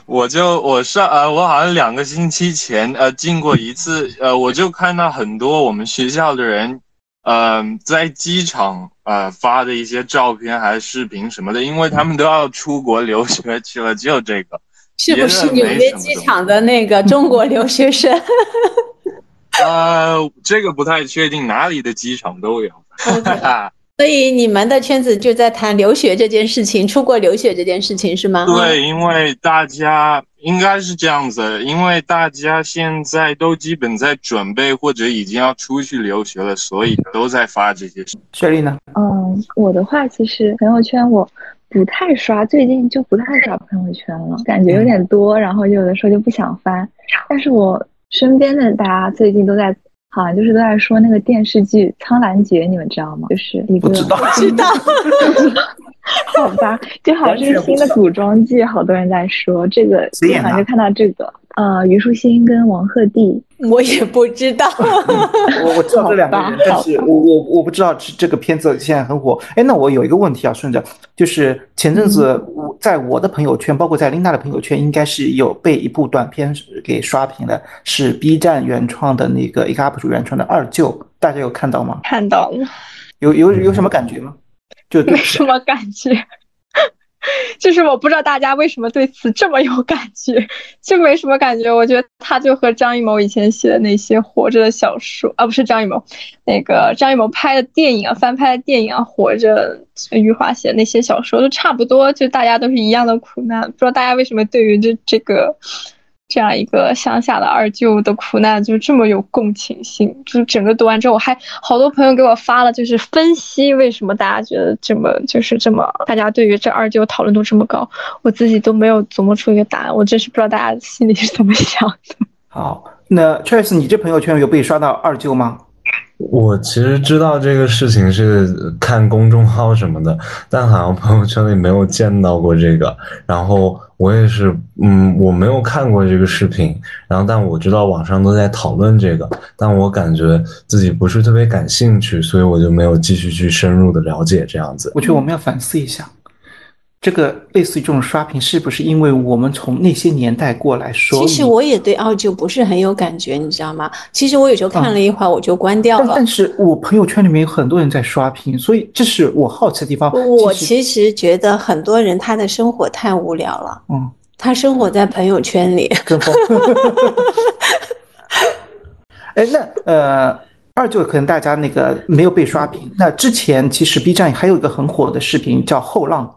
我就我上呃，我好像两个星期前呃进过一次呃，我就看到很多我们学校的人呃在机场呃。呃发的一些照片还是视频什么的，因为他们都要出国留学去了，只有这个。是不是纽约机场的那个中国留学生？呃，这个不太确定，哪里的机场都有。所以你们的圈子就在谈留学这件事情，出国留学这件事情是吗？对，因为大家应该是这样子，因为大家现在都基本在准备或者已经要出去留学了，所以都在发这些。雪莉呢？嗯，我的话其实朋友圈我不太刷，最近就不太刷朋友圈了，感觉有点多，然后有的时候就不想翻。但是我身边的大家最近都在。好像就是都在说那个电视剧《苍兰诀》，你们知道吗？就是一个不知道，知道。好吧，就好像是新的古装剧，好多人在说这个，好像就看到这个。呃，虞书欣跟王鹤棣，我也不知道。我我知道这两个人，但是我我我不知道这这个片子现在很火。哎，那我有一个问题啊，顺着，就是前阵子我在我的朋友圈，包括在琳达的朋友圈，应该是有被一部短片给刷屏的，是 B 站原创的那个一个 UP 主原创的二舅，大家有看到吗？看到了。有有有什么感觉吗？就没什么感觉。就是我不知道大家为什么对此这么有感觉，就没什么感觉。我觉得他就和张艺谋以前写的那些活着的小说啊，不是张艺谋，那个张艺谋拍的电影啊，翻拍的电影啊，活着，余华写的那些小说都差不多，就大家都是一样的苦难。不知道大家为什么对于这这个。这样一个乡下的二舅的苦难，就这么有共情性。就是整个读完之后，我还好多朋友给我发了，就是分析为什么大家觉得这么，就是这么，大家对于这二舅讨论度这么高，我自己都没有琢磨出一个答案。我真是不知道大家心里是怎么想的。好，那 Trace，你这朋友圈有被刷到二舅吗？我其实知道这个事情是看公众号什么的，但好像朋友圈里没有见到过这个。然后我也是，嗯，我没有看过这个视频。然后，但我知道网上都在讨论这个，但我感觉自己不是特别感兴趣，所以我就没有继续去深入的了解这样子。我觉得我们要反思一下。这个类似于这种刷屏，是不是因为我们从那些年代过来说？其实我也对二舅不是很有感觉，你知道吗？其实我有时候看了一会儿，我就关掉了。但是我朋友圈里面有很多人在刷屏，所以这是我好奇的地方。我其实觉得很多人他的生活太无聊了，嗯，他生活在朋友圈里。哎，那呃，二舅可能大家那个没有被刷屏。那之前其实 B 站还有一个很火的视频叫《后浪》。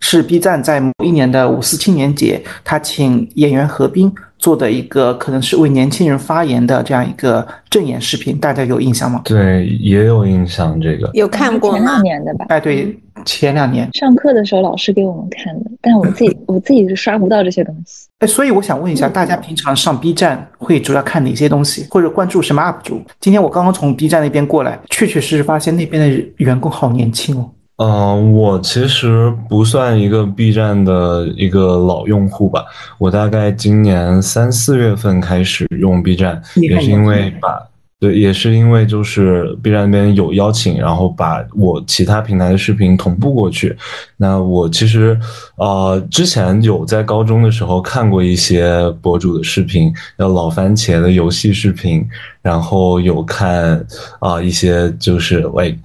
是 B 站在某一年的五四青年节，他请演员何冰做的一个可能是为年轻人发言的这样一个正演视频，大家有印象吗？对，也有印象。这个有看过前两年的吧？哎，对，前两年上课的时候老师给我们看的，但我自己 我自己是刷不到这些东西。哎，所以我想问一下，大家平常上 B 站会主要看哪些东西，或者关注什么 UP 主？今天我刚刚从 B 站那边过来，确确实实发现那边的员工好年轻哦。嗯，我其实不算一个 B 站的一个老用户吧，我大概今年三四月份开始用 B 站，也是因为把。对，也是因为就是 B 站那边有邀请，然后把我其他平台的视频同步过去。那我其实，呃，之前有在高中的时候看过一些博主的视频，叫老番茄的游戏视频，然后有看啊一些就是喂，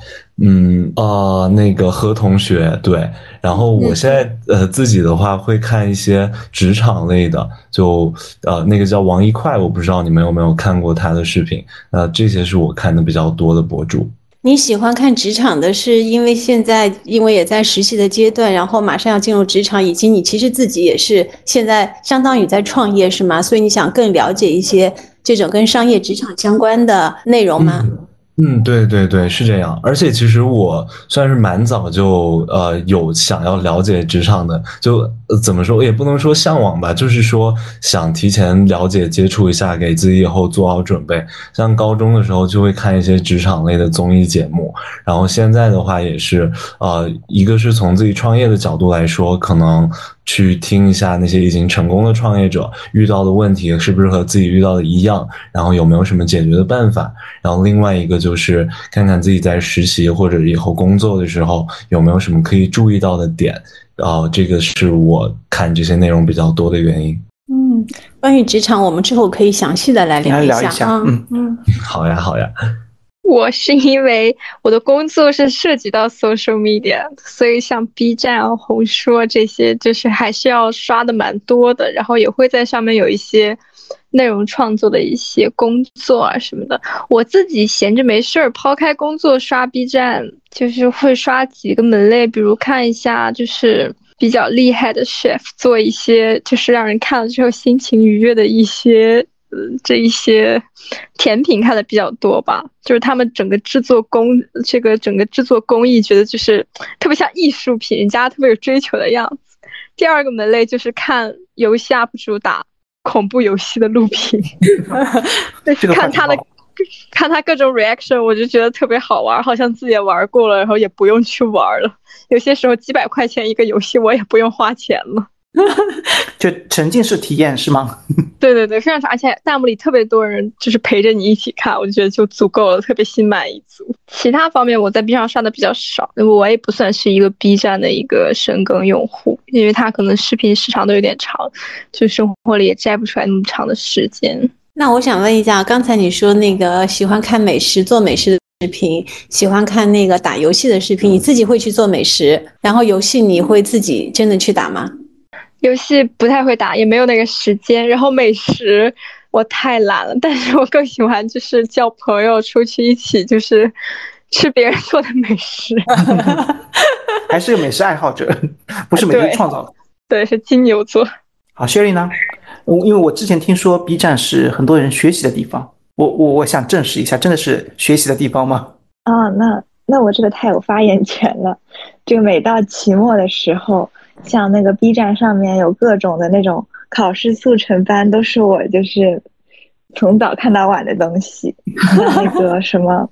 嗯啊那个何同学对。然后我现在呃自己的话会看一些职场类的，就呃那个叫王一快，我不知道你们有没有看过他的视频，呃这些是我看的比较多的博主。你喜欢看职场的是因为现在因为也在实习的阶段，然后马上要进入职场，以及你其实自己也是现在相当于在创业是吗？所以你想更了解一些这种跟商业职场相关的内容吗？嗯，嗯对对对，是这样。而且其实我算是蛮早就呃有想要了解职场的，就怎么说也不能说向往吧，就是说想提前了解接触一下，给自己以后做好准备。像高中的时候就会看一些职场类的综艺节目，然后现在的话也是呃，一个是从自己创业的角度来说，可能。去听一下那些已经成功的创业者遇到的问题是不是和自己遇到的一样，然后有没有什么解决的办法。然后另外一个就是看看自己在实习或者以后工作的时候有没有什么可以注意到的点。啊，这个是我看这些内容比较多的原因。嗯，关于职场，我们之后可以详细的来聊一下。啊。嗯嗯，好呀好呀。我是因为我的工作是涉及到 social media，所以像 B 站啊、红书啊这些，就是还是要刷的蛮多的，然后也会在上面有一些内容创作的一些工作啊什么的。我自己闲着没事儿，抛开工作刷 B 站，就是会刷几个门类，比如看一下就是比较厉害的 chef 做一些就是让人看了之后心情愉悦的一些。这一些甜品看的比较多吧，就是他们整个制作工，这个整个制作工艺，觉得就是特别像艺术品，人家特别有追求的样子。第二个门类就是看游戏 UP 主打恐怖游戏的录屏，看他的看他各种 reaction，我就觉得特别好玩，好像自己也玩过了，然后也不用去玩了。有些时候几百块钱一个游戏，我也不用花钱了。就沉浸式体验是吗？对对对，非常爽，而且弹幕里特别多人，就是陪着你一起看，我就觉得就足够了，特别心满意足。其他方面我在 B 上刷的比较少，我也不算是一个 B 站的一个深耕用户，因为它可能视频时长都有点长，就生活里也摘不出来那么长的时间。那我想问一下，刚才你说那个喜欢看美食、做美食的视频，喜欢看那个打游戏的视频，你自己会去做美食，然后游戏你会自己真的去打吗？游戏不太会打，也没有那个时间。然后美食我太懒了，但是我更喜欢就是叫朋友出去一起就是吃别人做的美食。还是个美食爱好者，不是美食创造的。对，是金牛座。好，Sherry 呢？因为我之前听说 B 站是很多人学习的地方，我我我想证实一下，真的是学习的地方吗？啊，那那我这个太有发言权了。这个每到期末的时候。像那个 B 站上面有各种的那种考试速成班，都是我就是从早看到晚的东西。那个什么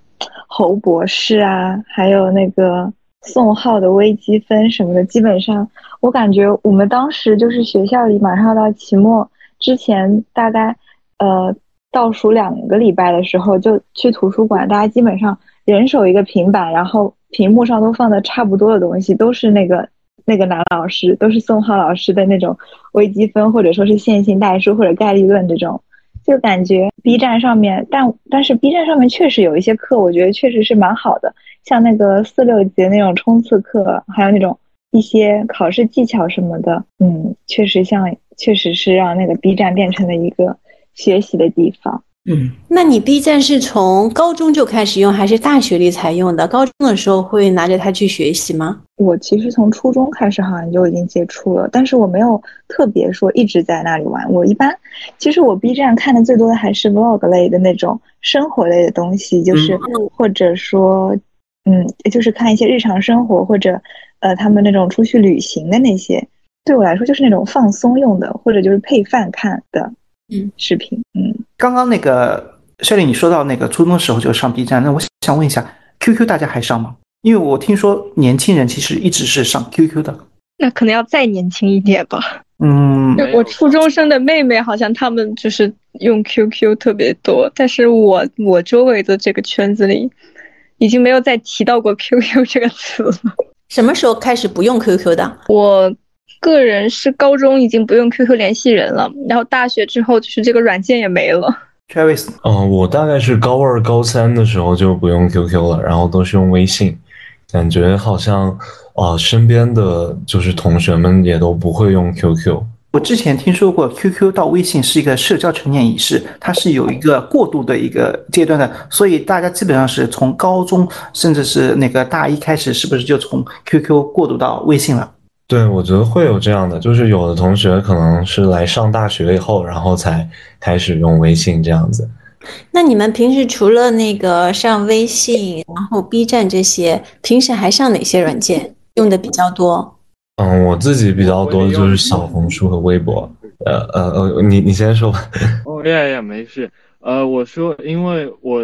侯博士啊，还有那个宋浩的微积分什么的，基本上我感觉我们当时就是学校里马上到期末之前，大概呃倒数两个礼拜的时候，就去图书馆，大家基本上人手一个平板，然后屏幕上都放的差不多的东西，都是那个。那个男老师都是宋浩老师的那种微积分，或者说是线性代数或者概率论这种，就感觉 B 站上面，但但是 B 站上面确实有一些课，我觉得确实是蛮好的，像那个四六级那种冲刺课，还有那种一些考试技巧什么的，嗯，确实像确实是让那个 B 站变成了一个学习的地方。嗯，那你 B 站是从高中就开始用，还是大学里才用的？高中的时候会拿着它去学习吗？我其实从初中开始好像就已经接触了，但是我没有特别说一直在那里玩。我一般其实我 B 站看的最多的还是 Vlog 类的那种生活类的东西，就是或者说，嗯，就是看一些日常生活或者呃他们那种出去旅行的那些，对我来说就是那种放松用的，或者就是配饭看的。嗯，视频。嗯，刚刚那个肖丽，你说到那个初中的时候就上 B 站，那我想问一下，QQ 大家还上吗？因为我听说年轻人其实一直是上 QQ 的。那可能要再年轻一点吧。嗯，我初中生的妹妹好像他们就是用 QQ 特别多，但是我我周围的这个圈子里已经没有再提到过 QQ 这个词了。什么时候开始不用 QQ 的？我。个人是高中已经不用 QQ 联系人了，然后大学之后就是这个软件也没了。Travis，嗯，我大概是高二、高三的时候就不用 QQ 了，然后都是用微信。感觉好像啊，身边的就是同学们也都不会用 QQ。我之前听说过 QQ 到微信是一个社交成年仪式，它是有一个过渡的一个阶段的，所以大家基本上是从高中甚至是那个大一开始，是不是就从 QQ 过渡到微信了？对，我觉得会有这样的，就是有的同学可能是来上大学以后，然后才开始用微信这样子。那你们平时除了那个上微信，然后 B 站这些，平时还上哪些软件用的比较多？嗯，我自己比较多的就是小红书和微博。呃呃呃，你你先说吧。哦呀呀，没事。呃，我说，因为我。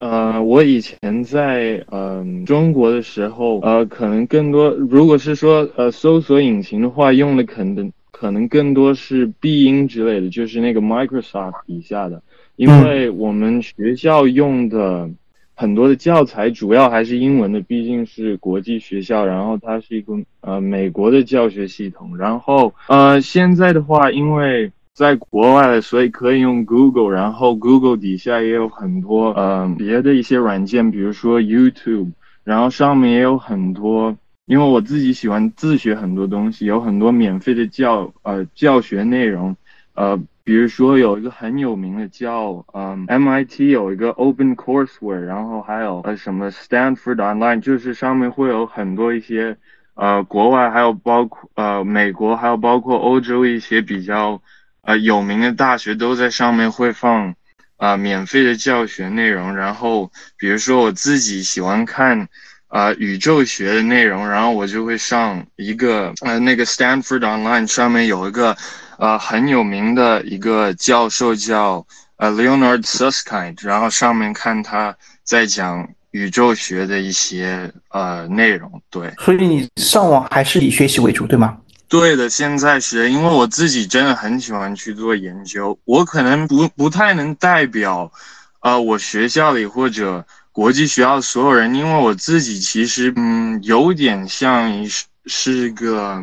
呃，我以前在嗯中国的时候，呃，可能更多，如果是说呃搜索引擎的话，用的可能可能更多是必应之类的，就是那个 Microsoft 底下的，因为我们学校用的很多的教材主要还是英文的，毕竟是国际学校，然后它是一个呃美国的教学系统，然后呃现在的话，因为在国外，所以可以用 Google，然后 Google 底下也有很多呃别的一些软件，比如说 YouTube，然后上面也有很多，因为我自己喜欢自学很多东西，有很多免费的教呃教学内容，呃，比如说有一个很有名的叫嗯 MIT 有一个 Open Courseware，然后还有呃什么 Stanford Online，就是上面会有很多一些呃国外还有包括呃美国还有包括欧洲一些比较。呃，有名的大学都在上面会放，啊，免费的教学内容。然后，比如说我自己喜欢看，啊，宇宙学的内容，然后我就会上一个，呃，那个 Stanford Online 上面有一个，呃，很有名的一个教授叫，呃，Leonard Susskind，然后上面看他在讲宇宙学的一些，呃，内容。对，所以你上网还是以学习为主，对吗？对的，现在是因为我自己真的很喜欢去做研究，我可能不不太能代表，呃，我学校里或者国际学校所有人，因为我自己其实嗯有点像是是个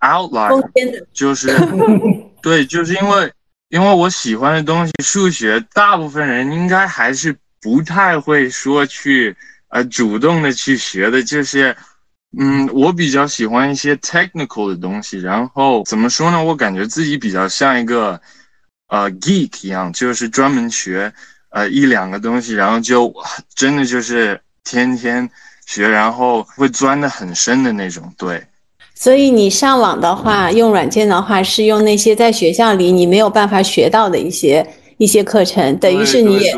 outlier，就是 对，就是因为因为我喜欢的东西数学，大部分人应该还是不太会说去呃主动的去学的，就是。嗯，我比较喜欢一些 technical 的东西，然后怎么说呢？我感觉自己比较像一个呃 geek 一样，就是专门学呃一两个东西，然后就真的就是天天学，然后会钻的很深的那种。对。所以你上网的话，用软件的话，是用那些在学校里你没有办法学到的一些一些课程，等于是你也。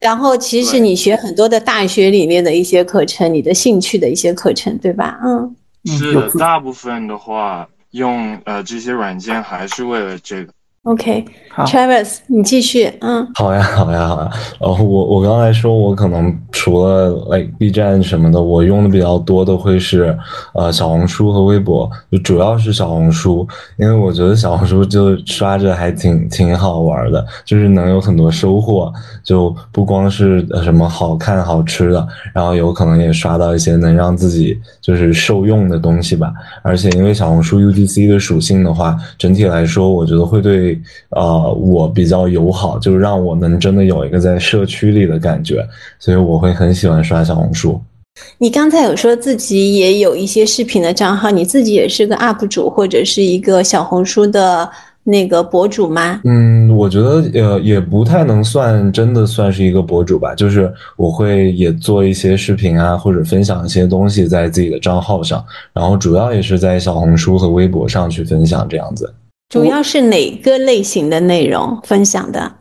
然后，其实你学很多的大学里面的一些课程，你的兴趣的一些课程，对吧？嗯，是的，大部分的话用呃这些软件还是为了这个。OK，Travis，你继续。嗯，好呀，好呀，好呀。然后我我刚才说，我可能除了 like B 站什么的，我用的比较多的会是呃小红书和微博，就主要是小红书，因为我觉得小红书就刷着还挺挺好玩的，就是能有很多收获，就不光是什么好看好吃的，然后有可能也刷到一些能让自己就是受用的东西吧。而且因为小红书 UGC 的属性的话，整体来说，我觉得会对。呃，我比较友好，就是让我能真的有一个在社区里的感觉，所以我会很喜欢刷小红书。你刚才有说自己也有一些视频的账号，你自己也是个 UP 主或者是一个小红书的那个博主吗？嗯，我觉得呃也不太能算真的算是一个博主吧，就是我会也做一些视频啊，或者分享一些东西在自己的账号上，然后主要也是在小红书和微博上去分享这样子。主要是哪个类型的内容分享的？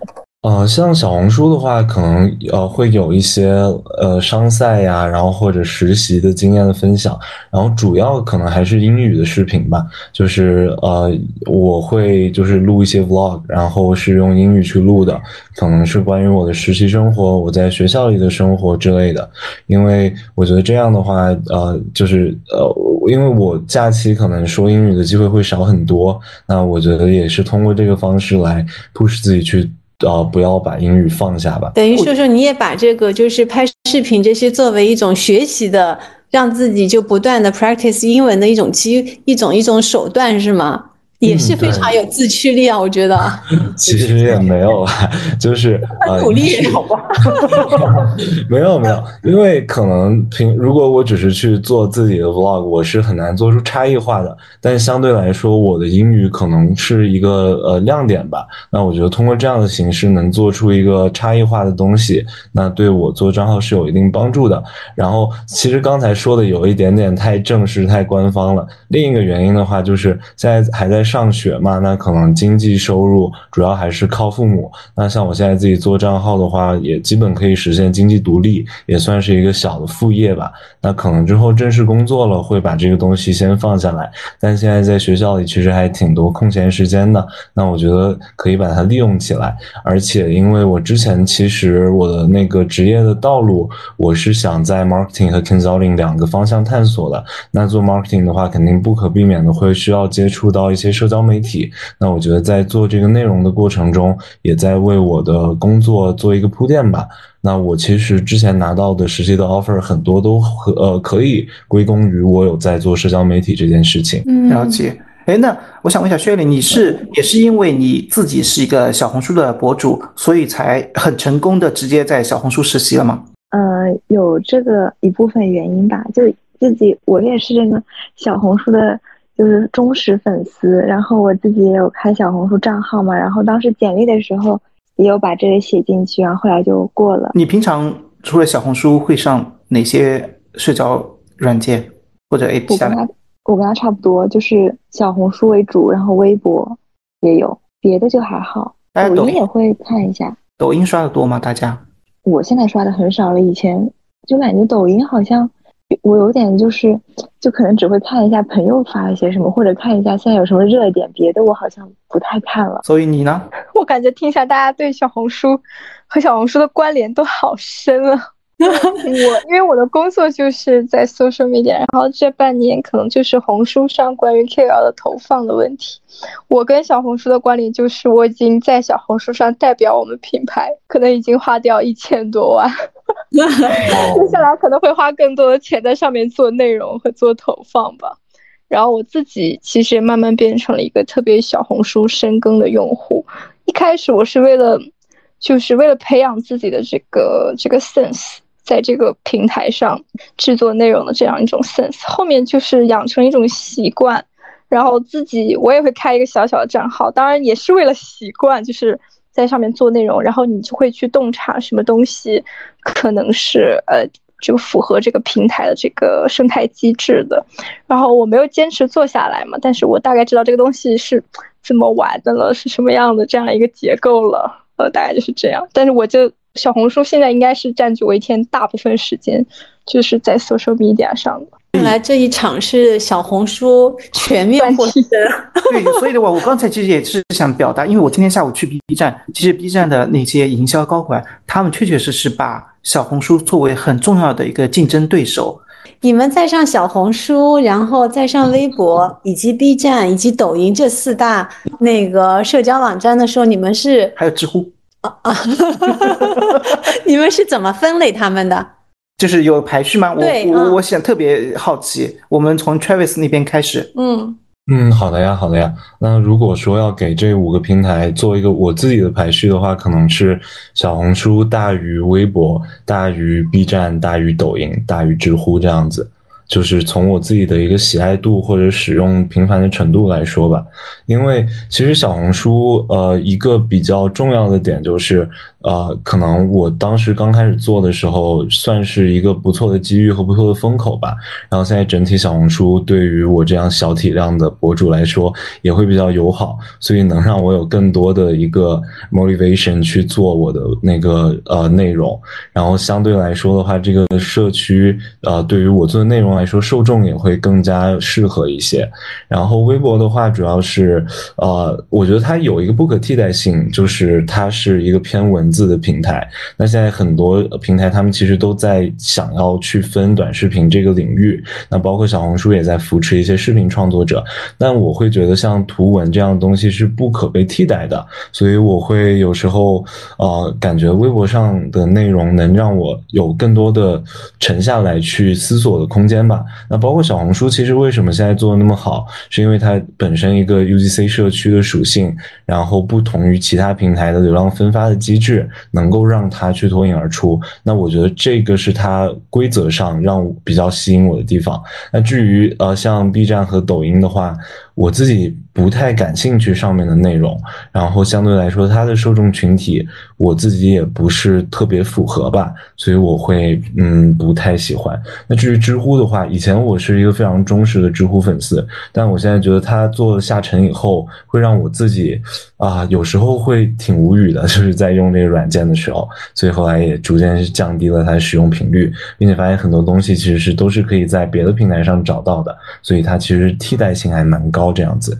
呃，像小红书的话，可能呃会有一些呃商赛呀，然后或者实习的经验的分享，然后主要可能还是英语的视频吧。就是呃我会就是录一些 vlog，然后是用英语去录的，可能是关于我的实习生活，我在学校里的生活之类的。因为我觉得这样的话，呃，就是呃，因为我假期可能说英语的机会会少很多，那我觉得也是通过这个方式来 push 自己去。呃，不要把英语放下吧。等于说说，你也把这个就是拍视频这些作为一种学习的，让自己就不断的 practice 英文的一种机一种一种手段，是吗？也是非常有自驱力啊，我觉得。其实也没有啊，就是 努力好吧。没有没有，因为可能平如果我只是去做自己的 vlog，我是很难做出差异化的。但相对来说，我的英语可能是一个呃亮点吧。那我觉得通过这样的形式能做出一个差异化的东西，那对我做账号是有一定帮助的。然后其实刚才说的有一点点太正式、太官方了。另一个原因的话，就是现在还在。上学嘛，那可能经济收入主要还是靠父母。那像我现在自己做账号的话，也基本可以实现经济独立，也算是一个小的副业吧。那可能之后正式工作了，会把这个东西先放下来。但现在在学校里其实还挺多空闲时间的，那我觉得可以把它利用起来。而且因为我之前其实我的那个职业的道路，我是想在 marketing 和 consulting 两个方向探索的。那做 marketing 的话，肯定不可避免的会需要接触到一些。社交媒体，那我觉得在做这个内容的过程中，也在为我的工作做一个铺垫吧。那我其实之前拿到的实习的 offer 很多都和呃可以归功于我有在做社交媒体这件事情。嗯了解，哎，那我想问一下薛玲，你是也是因为你自己是一个小红书的博主，所以才很成功的直接在小红书实习了吗？呃，有这个一部分原因吧，就自己我也是这个小红书的，就是忠实粉丝，然后我自己也有开小红书账号嘛，然后当时简历的时候也有把这个写进去，然后后来就过了。你平常除了小红书会上哪些社交软件或者 APP 下来？我跟他差不多，就是小红书为主，然后微博也有，别的就还好。抖音也会看一下。抖音刷的多吗？大家？我现在刷的很少了，以前就感觉抖音好像我有点就是，就可能只会看一下朋友发一些什么，或者看一下现在有什么热点，别的我好像不太看了。所以你呢？我感觉听一下大家对小红书和小红书的关联都好深啊。我因为我的工作就是在 social media，然后这半年可能就是红书上关于 KOL 的投放的问题。我跟小红书的关联就是我已经在小红书上代表我们品牌，可能已经花掉一千多万，接下来可能会花更多的钱在上面做内容和做投放吧。然后我自己其实也慢慢变成了一个特别小红书深耕的用户。一开始我是为了，就是为了培养自己的这个这个 sense。在这个平台上制作内容的这样一种 sense，后面就是养成一种习惯，然后自己我也会开一个小小的账号，当然也是为了习惯，就是在上面做内容，然后你就会去洞察什么东西可能是呃就符合这个平台的这个生态机制的，然后我没有坚持做下来嘛，但是我大概知道这个东西是怎么玩的了，是什么样的这样一个结构了，呃，大概就是这样，但是我就。小红书现在应该是占据我一天大部分时间，就是在 social media 上的。看来这一场是小红书全面获胜。对，所以的话，我刚才其实也是想表达，因为我今天下午去 B 站，其实 B 站的那些营销高管，他们确确实实把小红书作为很重要的一个竞争对手。你们在上小红书，然后再上微博，以及 B 站，以及抖音这四大那个社交网站的时候，你们是还有知乎。啊，你们是怎么分类他们的？就是有排序吗？我我我想特别好奇，我们从 Travis 那边开始。嗯嗯，好的呀，好的呀。那如果说要给这五个平台做一个我自己的排序的话，可能是小红书大于微博，大于 B 站，大于抖音，大于知乎这样子。就是从我自己的一个喜爱度或者使用频繁的程度来说吧，因为其实小红书，呃，一个比较重要的点就是。呃，可能我当时刚开始做的时候，算是一个不错的机遇和不错的风口吧。然后现在整体小红书对于我这样小体量的博主来说，也会比较友好，所以能让我有更多的一个 motivation 去做我的那个呃内容。然后相对来说的话，这个社区呃对于我做的内容来说，受众也会更加适合一些。然后微博的话，主要是呃，我觉得它有一个不可替代性，就是它是一个偏文。字的平台，那现在很多平台他们其实都在想要去分短视频这个领域，那包括小红书也在扶持一些视频创作者，但我会觉得像图文这样的东西是不可被替代的，所以我会有时候呃感觉微博上的内容能让我有更多的沉下来去思索的空间吧。那包括小红书，其实为什么现在做的那么好，是因为它本身一个 UGC 社区的属性，然后不同于其他平台的流量分发的机制。能够让它去脱颖而出，那我觉得这个是它规则上让比较吸引我的地方。那至于呃像 B 站和抖音的话，我自己不太感兴趣上面的内容，然后相对来说它的受众群体我自己也不是特别符合吧，所以我会嗯不太喜欢。那至于知乎的话，以前我是一个非常忠实的知乎粉丝，但我现在觉得它做下沉以后，会让我自己啊有时候会挺无语的，就是在用这个。软件的时候，所以后来也逐渐是降低了它的使用频率，并且发现很多东西其实是都是可以在别的平台上找到的，所以它其实替代性还蛮高这样子。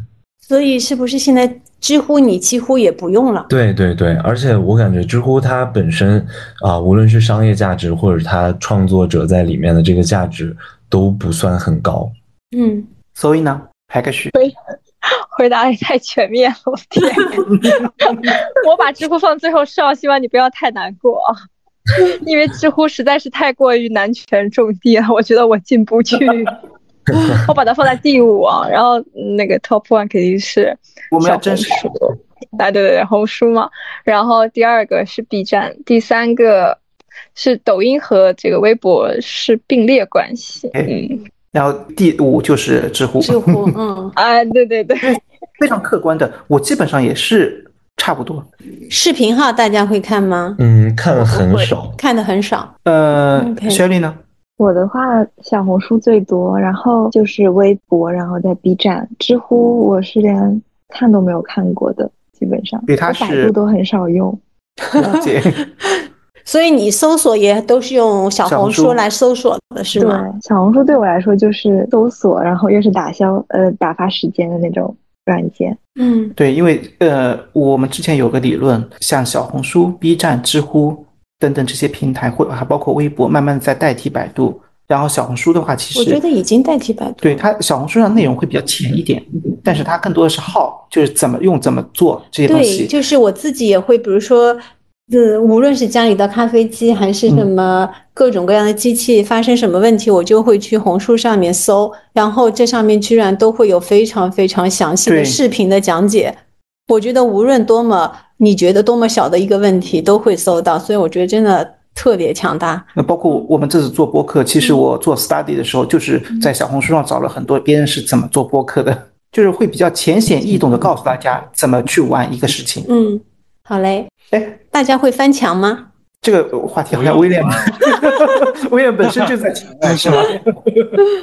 所以是不是现在知乎你几乎也不用了？对对对，而且我感觉知乎它本身啊，无论是商业价值或者它创作者在里面的这个价值都不算很高。嗯，所以呢，排个序。回答也太全面了，我天！我把知乎放最后，是要希望你不要太难过啊，因为知乎实在是太过于男权重地了，我觉得我进不去。我把它放在第五啊。然后那个 top one 肯定是我们要真实。啊，对对对，红书嘛。然后第二个是 B 站，第三个是抖音和这个微博是并列关系。嗯。然后第五就是知乎。知乎，嗯，啊，对对对，非常客观的，我基本上也是差不多。视频号大家会看吗？嗯，看的很少，看的很少。呃，Shelly 呢？我的话，小红书最多，然后就是微博，然后在 B 站、知乎，我是连看都没有看过的。基本上，对，它是百度都很少用，了解。所以你搜索也都是用小红书来搜索的是吗？小红书对我来说就是搜索，然后又是打消呃打发时间的那种软件。嗯，对，因为呃我们之前有个理论，像小红书、B 站、知乎等等这些平台，或还包括微博，慢慢在代替百度。然后小红书的话，其实我觉得已经代替百度。对它，小红书上内容会比较浅一点，但是它更多的是号，就是怎么用、怎么做这些东西。对，就是我自己也会，比如说，呃，无论是家里的咖啡机还是什么各种各样的机器发生什么问题，我就会去红书上面搜，然后这上面居然都会有非常非常详细的视频的讲解。我觉得无论多么你觉得多么小的一个问题，都会搜到，所以我觉得真的。特别强大。那包括我们这次做播客，其实我做 study 的时候，就是在小红书上找了很多别人是怎么做播客的，就是会比较浅显易懂的告诉大家怎么去玩一个事情。嗯，好嘞。哎，大家会翻墙吗？这个话题好像威廉，威廉 本身就在墙外，是吗？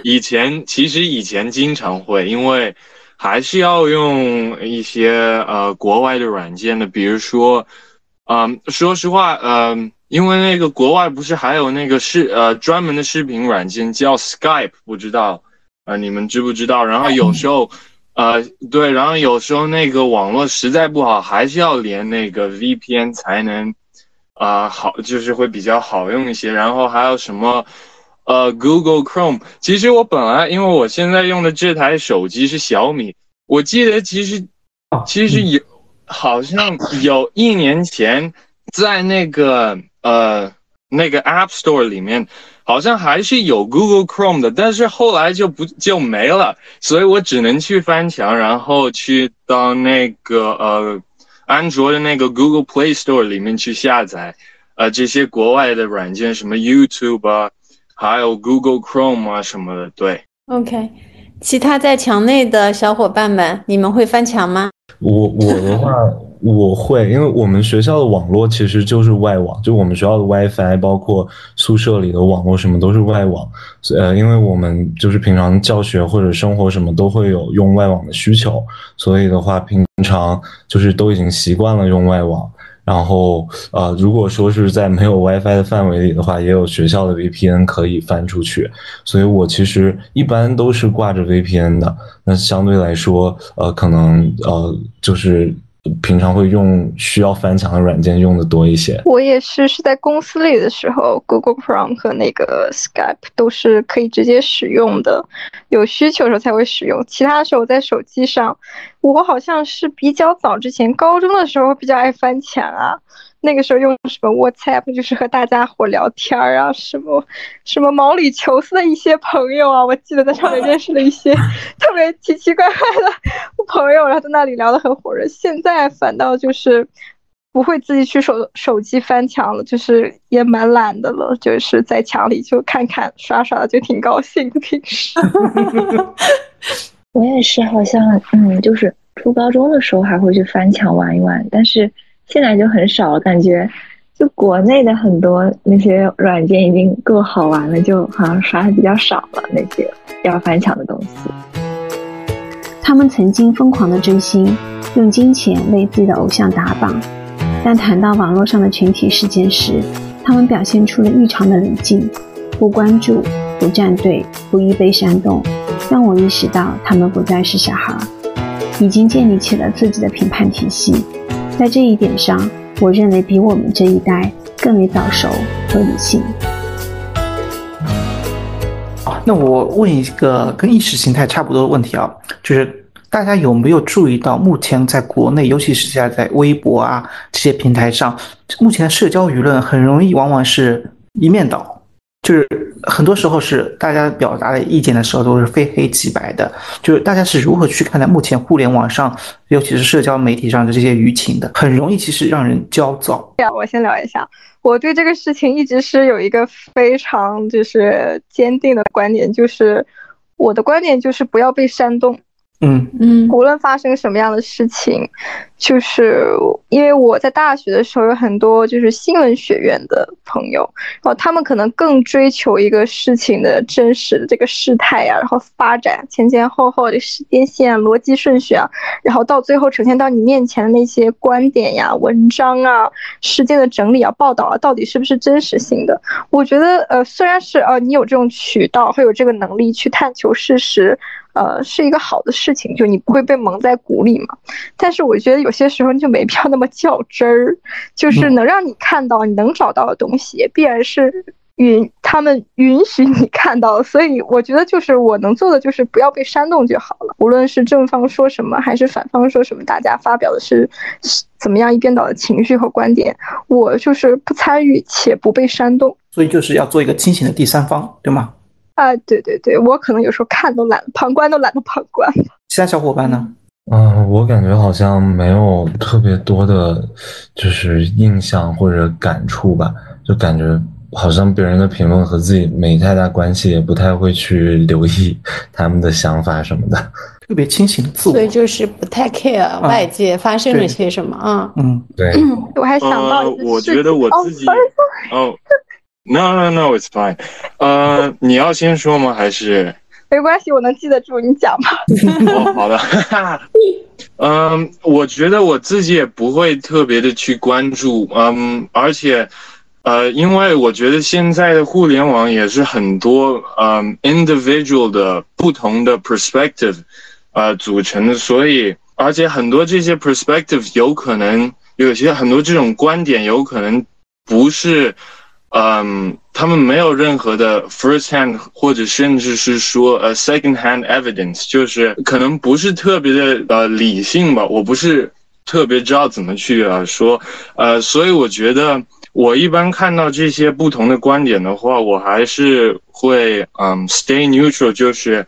以前其实以前经常会，因为还是要用一些呃国外的软件的，比如说，嗯，说实话，嗯。因为那个国外不是还有那个视呃专门的视频软件叫 Skype，不知道啊你们知不知道？然后有时候，呃对，然后有时候那个网络实在不好，还是要连那个 VPN 才能啊好，就是会比较好用一些。然后还有什么呃 Google Chrome，其实我本来因为我现在用的这台手机是小米，我记得其实其实有好像有一年前在那个。呃，那个 App Store 里面好像还是有 Google Chrome 的，但是后来就不就没了，所以我只能去翻墙，然后去到那个呃安卓的那个 Google Play Store 里面去下载，呃这些国外的软件，什么 YouTube 啊，还有 Google Chrome 啊什么的。对，OK，其他在墙内的小伙伴们，你们会翻墙吗？我我的话。我会，因为我们学校的网络其实就是外网，就我们学校的 WiFi，包括宿舍里的网络什么都是外网。呃，因为我们就是平常教学或者生活什么都会有用外网的需求，所以的话，平常就是都已经习惯了用外网。然后，呃，如果说是在没有 WiFi 的范围里的话，也有学校的 VPN 可以翻出去。所以我其实一般都是挂着 VPN 的。那相对来说，呃，可能呃就是。平常会用需要翻墙的软件用的多一些。我也是，是在公司里的时候，Google Chrome 和那个 Skype 都是可以直接使用的，有需求的时候才会使用。其他的时候在手机上，我好像是比较早之前高中的时候比较爱翻墙啊。那个时候用什么 WhatsApp，就是和大家伙聊天儿啊，什么什么毛里求斯的一些朋友啊，我记得在上面认识了一些 特别奇奇怪怪的 朋友，然后在那里聊得很火热。现在反倒就是不会自己去手手机翻墙了，就是也蛮懒的了，就是在墙里就看看刷刷的，就挺高兴的。平时 我也是，好像嗯，就是初高中的时候还会去翻墙玩一玩，但是。现在就很少了，感觉就国内的很多那些软件已经够好玩了，就好像刷的比较少了那些要翻墙的东西。他们曾经疯狂的追星，用金钱为自己的偶像打榜，但谈到网络上的群体事件时，他们表现出了异常的冷静，不关注，不站队，不易被煽动，让我意识到他们不再是小孩，已经建立起了自己的评判体系。在这一点上，我认为比我们这一代更为早熟和理性。那我问一个跟意识形态差不多的问题啊，就是大家有没有注意到，目前在国内，尤其是现在在微博啊这些平台上，目前的社交舆论很容易往往是一面倒，就是很多时候是大家表达的意见的时候都是非黑即白的，就是大家是如何去看待目前互联网上，尤其是社交媒体上的这些舆情的，很容易其实让人焦躁。对啊，我先聊一下，我对这个事情一直是有一个非常就是坚定的观点，就是我的观点就是不要被煽动。嗯嗯无论发生什么样的事情，就是因为我在大学的时候有很多就是新闻学院的朋友，然后他们可能更追求一个事情的真实的这个事态呀、然后发展前前后后的时间线啊、逻辑顺序啊，然后到最后呈现到你面前的那些观点呀、文章啊、事件的整理啊、报道啊，到底是不是真实性的？我觉得呃，虽然是呃你有这种渠道，会有这个能力去探求事实。呃，是一个好的事情，就你不会被蒙在鼓里嘛。但是我觉得有些时候你就没必要那么较真儿，就是能让你看到、你能找到的东西，必然是允他们允许你看到。所以我觉得就是我能做的就是不要被煽动就好了。无论是正方说什么，还是反方说什么，大家发表的是怎么样一边倒的情绪和观点，我就是不参与且不被煽动。所以就是要做一个清醒的第三方，对吗？啊，对对对，我可能有时候看都懒，旁观都懒得旁观。其他小伙伴呢？嗯，我感觉好像没有特别多的，就是印象或者感触吧，就感觉好像别人的评论和自己没太大关系，也不太会去留意他们的想法什么的。特别清醒的自我所，以就是不太 care 外界发生了些什么啊。嗯，对，我还想到呃，我觉得我哦自己哦，no no no，it's fine。呃，你要先说吗？还是？没关系，我能记得住，你讲吧。哦，好的。嗯，我觉得我自己也不会特别的去关注，嗯，而且，呃，因为我觉得现在的互联网也是很多嗯 individual 的不同的 perspective，呃组成的，所以而且很多这些 perspective 有可能有些很多这种观点有可能不是。嗯，他们没有任何的 first hand 或者甚至是说呃 second hand evidence，就是可能不是特别的呃理性吧，我不是特别知道怎么去呃说，呃，所以我觉得我一般看到这些不同的观点的话，我还是会嗯 stay neutral，就是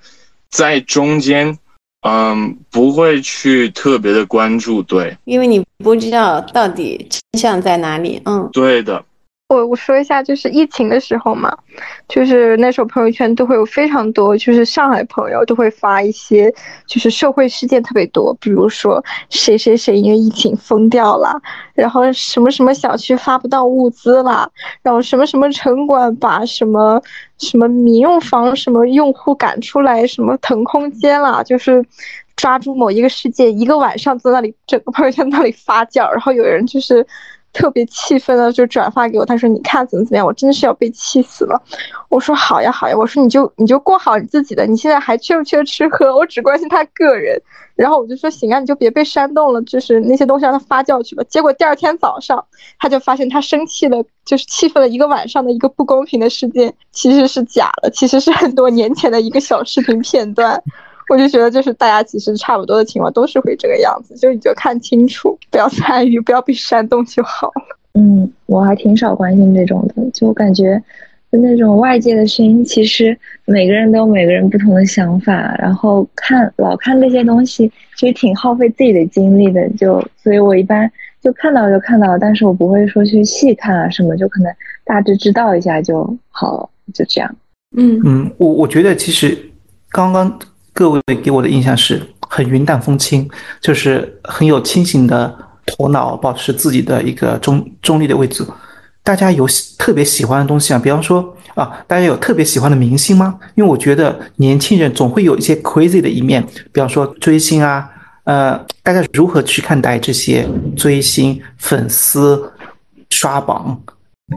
在中间，嗯，不会去特别的关注，对，因为你不知道到底真相在哪里。嗯，对的。我我说一下，就是疫情的时候嘛，就是那时候朋友圈都会有非常多，就是上海朋友都会发一些，就是社会事件特别多，比如说谁谁谁因为疫情封掉了，然后什么什么小区发不到物资了，然后什么什么城管把什么什么民用房什么用户赶出来，什么腾空间了，就是抓住某一个事件，一个晚上在那里整个朋友圈那里发酵，然后有人就是。特别气愤的就转发给我，他说：“你看怎么怎么样？”我真的是要被气死了。我说：“好呀好呀。”我说：“你就你就过好你自己的，你现在还缺不缺吃喝？我只关心他个人。”然后我就说：“行啊，你就别被煽动了，就是那些东西让他发酵去吧。”结果第二天早上，他就发现他生气了，就是气愤了一个晚上的一个不公平的事件，其实是假的，其实是很多年前的一个小视频片段。我就觉得，就是大家其实差不多的情况都是会这个样子，就你就看清楚，不要参与，不要被煽动就好了。嗯，我还挺少关心这种的，就感觉就那种外界的声音，其实每个人都有每个人不同的想法，然后看老看这些东西，其实挺耗费自己的精力的。就所以，我一般就看到就看到，但是我不会说去细看啊什么，就可能大致知道一下就好了，就这样。嗯嗯，我我觉得其实刚刚各位给我的印象是很云淡风轻，就是很有清醒的头脑，保持自己的一个中中立的位置。大家有喜特别喜欢的东西啊，比方说啊，大家有特别喜欢的明星吗？因为我觉得年轻人总会有一些 crazy 的一面，比方说追星啊，呃，大家如何去看待这些追星、粉丝、刷榜，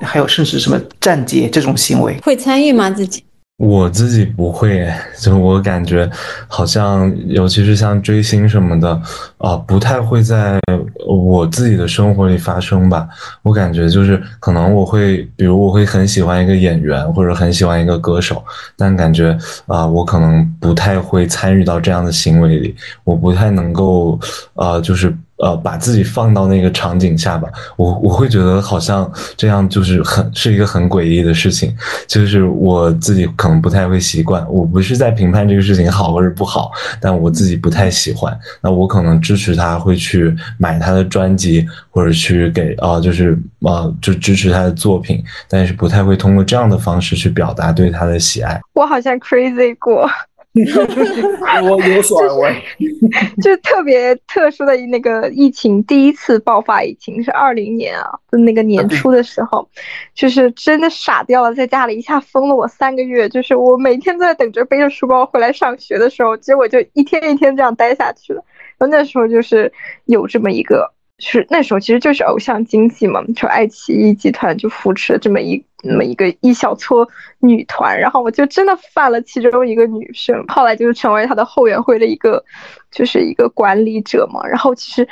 还有甚至什么站姐这种行为？会参与吗？自己？我自己不会诶，就我感觉好像，尤其是像追星什么的，啊、不太会在我自己的生活里发生吧。我感觉就是可能我会，比如我会很喜欢一个演员，或者很喜欢一个歌手，但感觉啊、我可能不太会参与到这样的行为里，我不太能够，呃，就是呃，把自己放到那个场景下吧，我我会觉得好像这样就是很是一个很诡异的事情，就是我自己可能不太会习惯。我不是在评判这个事情好或者不好，但我自己不太喜欢。那我可能支持他，会去买他的专辑，或者去给啊，就是啊，就支持他的作品，但是不太会通过这样的方式去表达对他的喜爱。我好像 crazy 过。我有所耳闻，就特别特殊的那个疫情，第一次爆发疫情是二零年啊，就那个年初的时候，就是真的傻掉了，在家里一下封了我三个月，就是我每天都在等着背着书包回来上学的时候，结果就一天一天这样待下去了。然后那时候就是有这么一个。是那时候其实就是偶像经济嘛，就爱奇艺集团就扶持了这么一那么一个一小撮女团，然后我就真的犯了其中一个女生，后来就是成为他的后援会的一个就是一个管理者嘛。然后其实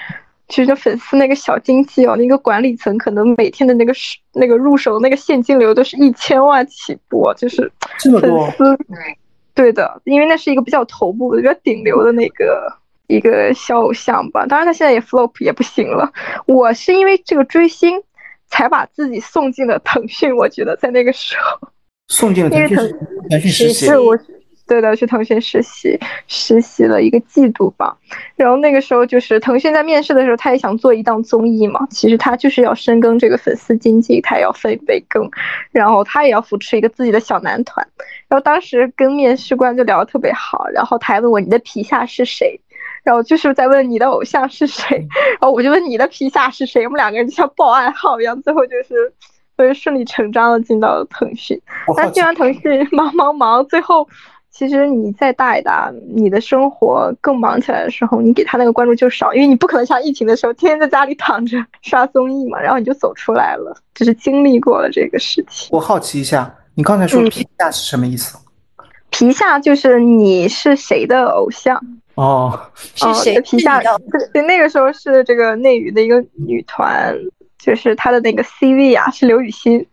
其实粉丝那个小经济哦，那个管理层可能每天的那个那个入手那个现金流都是一千万起步，就是粉丝对的，因为那是一个比较头部、比较顶流的那个。一个小偶像吧，当然他现在也 flop 也不行了。我是因为这个追星，才把自己送进了腾讯。我觉得在那个时候，送进了腾讯，腾讯实习。是我，对的，去腾讯实习，实习了一个季度吧。然后那个时候就是腾讯在面试的时候，他也想做一档综艺嘛。其实他就是要深耕这个粉丝经济，他也要分一杯羹，然后他也要扶持一个自己的小男团。然后当时跟面试官就聊得特别好，然后他还问我你的皮下是谁。然后就是在问你的偶像是谁，然后我就问你的皮下是谁，我们两个人就像报暗号一样，最后就是就是顺理成章的进到了腾讯。但进完腾讯，忙忙忙，最后其实你再大一大，你的生活更忙起来的时候，你给他那个关注就少，因为你不可能像疫情的时候天天在家里躺着刷综艺嘛。然后你就走出来了，就是经历过了这个事情。我好奇一下，你刚才说皮下是什么意思？皮下就是你是谁的偶像。哦，是谁皮下？对，那个时候是这个内娱的一个女团，就是她的那个 CV 啊，是刘雨欣。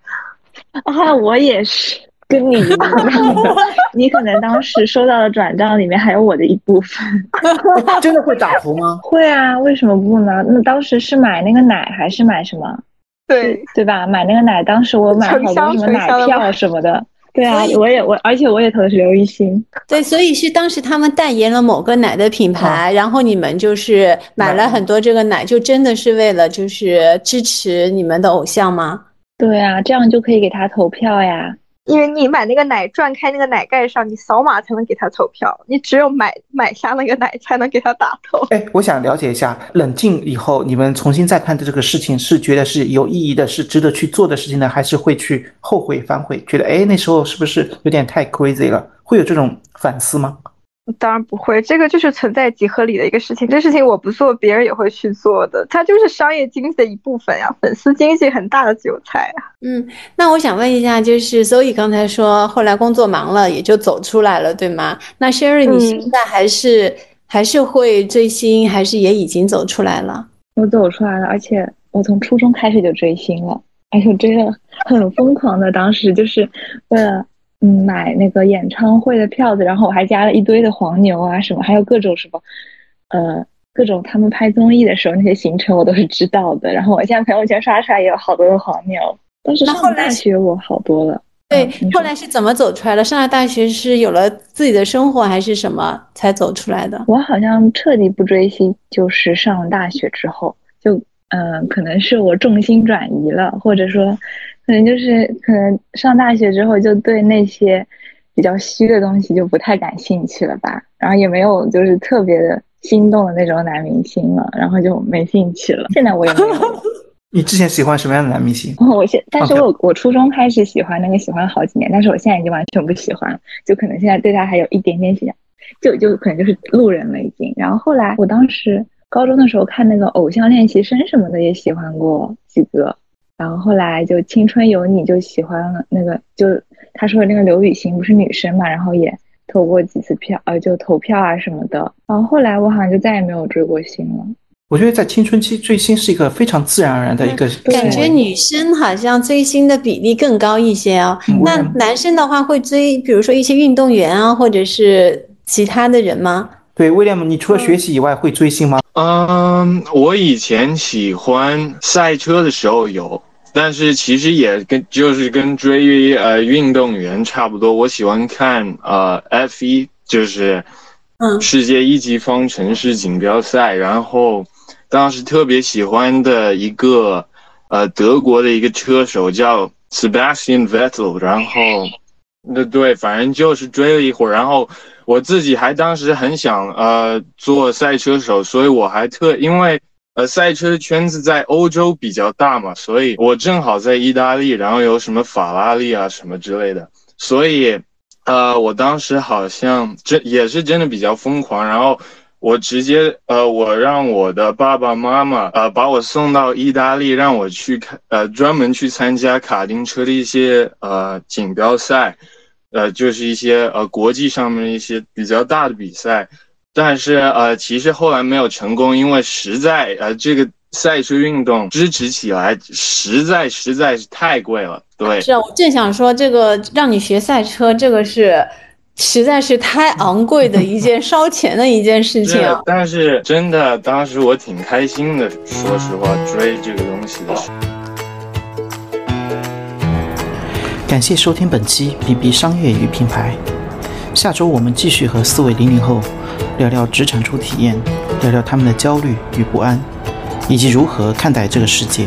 啊，我也是跟你一样的。你可能当时收到的转账里面还有我的一部分。真的会打头吗？会啊，为什么不呢？那当时是买那个奶还是买什么？对对吧？买那个奶，当时我买好多什么奶票什么的。对啊，我也我，而且我也投的是刘雨欣。对，所以是当时他们代言了某个奶的品牌，然后你们就是买了很多这个奶，就真的是为了就是支持你们的偶像吗？对啊，这样就可以给他投票呀。因为你买那个奶，转开那个奶盖上，你扫码才能给他投票。你只有买买下那个奶，才能给他打头。哎，我想了解一下，冷静以后，你们重新再看的这个事情，是觉得是有意义的，是值得去做的事情呢，还是会去后悔反悔，觉得哎那时候是不是有点太 crazy 了？会有这种反思吗？当然不会，这个就是存在即合理的一个事情。这事情我不做，别人也会去做的，它就是商业经济的一部分呀，粉丝经济很大的韭菜啊。嗯，那我想问一下，就是所以刚才说后来工作忙了，也就走出来了，对吗？那 Sherry，你现在还是还是会追星，还是也已经走出来了？我走出来了，而且我从初中开始就追星了，而且追的很疯狂的，当时就是为了。嗯，买那个演唱会的票子，然后我还加了一堆的黄牛啊什么，还有各种什么，呃，各种他们拍综艺的时候那些行程我都是知道的。然后我现在朋友圈刷出来也有好多的黄牛。但是上大学我好多了。对，后来是怎么走出来的？上了大学是有了自己的生活还是什么才走出来的？我好像彻底不追星，就是上了大学之后，就嗯，可能是我重心转移了，或者说。可能就是可能上大学之后就对那些比较虚的东西就不太感兴趣了吧，然后也没有就是特别的心动的那种男明星了，然后就没兴趣了。现在我也没有。你之前喜欢什么样的男明星？我现，但是我我初中开始喜欢那个，喜欢了好几年，但是我现在已经完全不喜欢了，就可能现在对他还有一点点喜欢，就就可能就是路人了已经。然后后来我当时高中的时候看那个《偶像练习生》什么的，也喜欢过几个。然后后来就青春有你就喜欢了那个，就他说的那个刘雨昕不是女生嘛，然后也投过几次票，呃，就投票啊什么的。然后后来我好像就再也没有追过星了。我觉得在青春期追星是一个非常自然而然的一个感觉，女生好像追星的比例更高一些哦。那男生的话会追，比如说一些运动员啊，或者是其他的人吗？对，威廉姆，你除了学习以外，会追星吗？嗯，我以前喜欢赛车的时候有，但是其实也跟就是跟追呃运动员差不多。我喜欢看呃 F 一，就是嗯世界一级方程式锦标赛。然后当时特别喜欢的一个呃德国的一个车手叫 Sebastian Vettel，然后那对，反正就是追了一会儿，然后。我自己还当时很想呃做赛车手，所以我还特因为呃赛车圈子在欧洲比较大嘛，所以我正好在意大利，然后有什么法拉利啊什么之类的，所以呃我当时好像真也是真的比较疯狂，然后我直接呃我让我的爸爸妈妈呃把我送到意大利，让我去看呃专门去参加卡丁车的一些呃锦标赛。呃，就是一些呃国际上面一些比较大的比赛，但是呃，其实后来没有成功，因为实在呃这个赛车运动支持起来实在实在是太贵了。对，是啊，我正想说这个让你学赛车，这个是实在是太昂贵的一件 烧钱的一件事情。但是真的，当时我挺开心的，说实话，追这个东西的时候。感谢收听本期 BB 商业与品牌。下周我们继续和四位零零后聊聊职场初体验，聊聊他们的焦虑与不安，以及如何看待这个世界。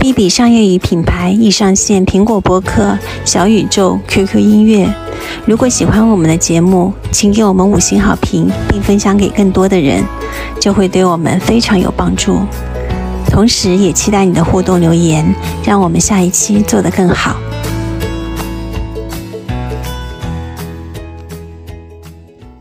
BB 商业与品牌已上线苹果播客、小宇宙、QQ 音乐。如果喜欢我们的节目，请给我们五星好评，并分享给更多的人，这会对我们非常有帮助。同时，也期待你的互动留言，让我们下一期做得更好。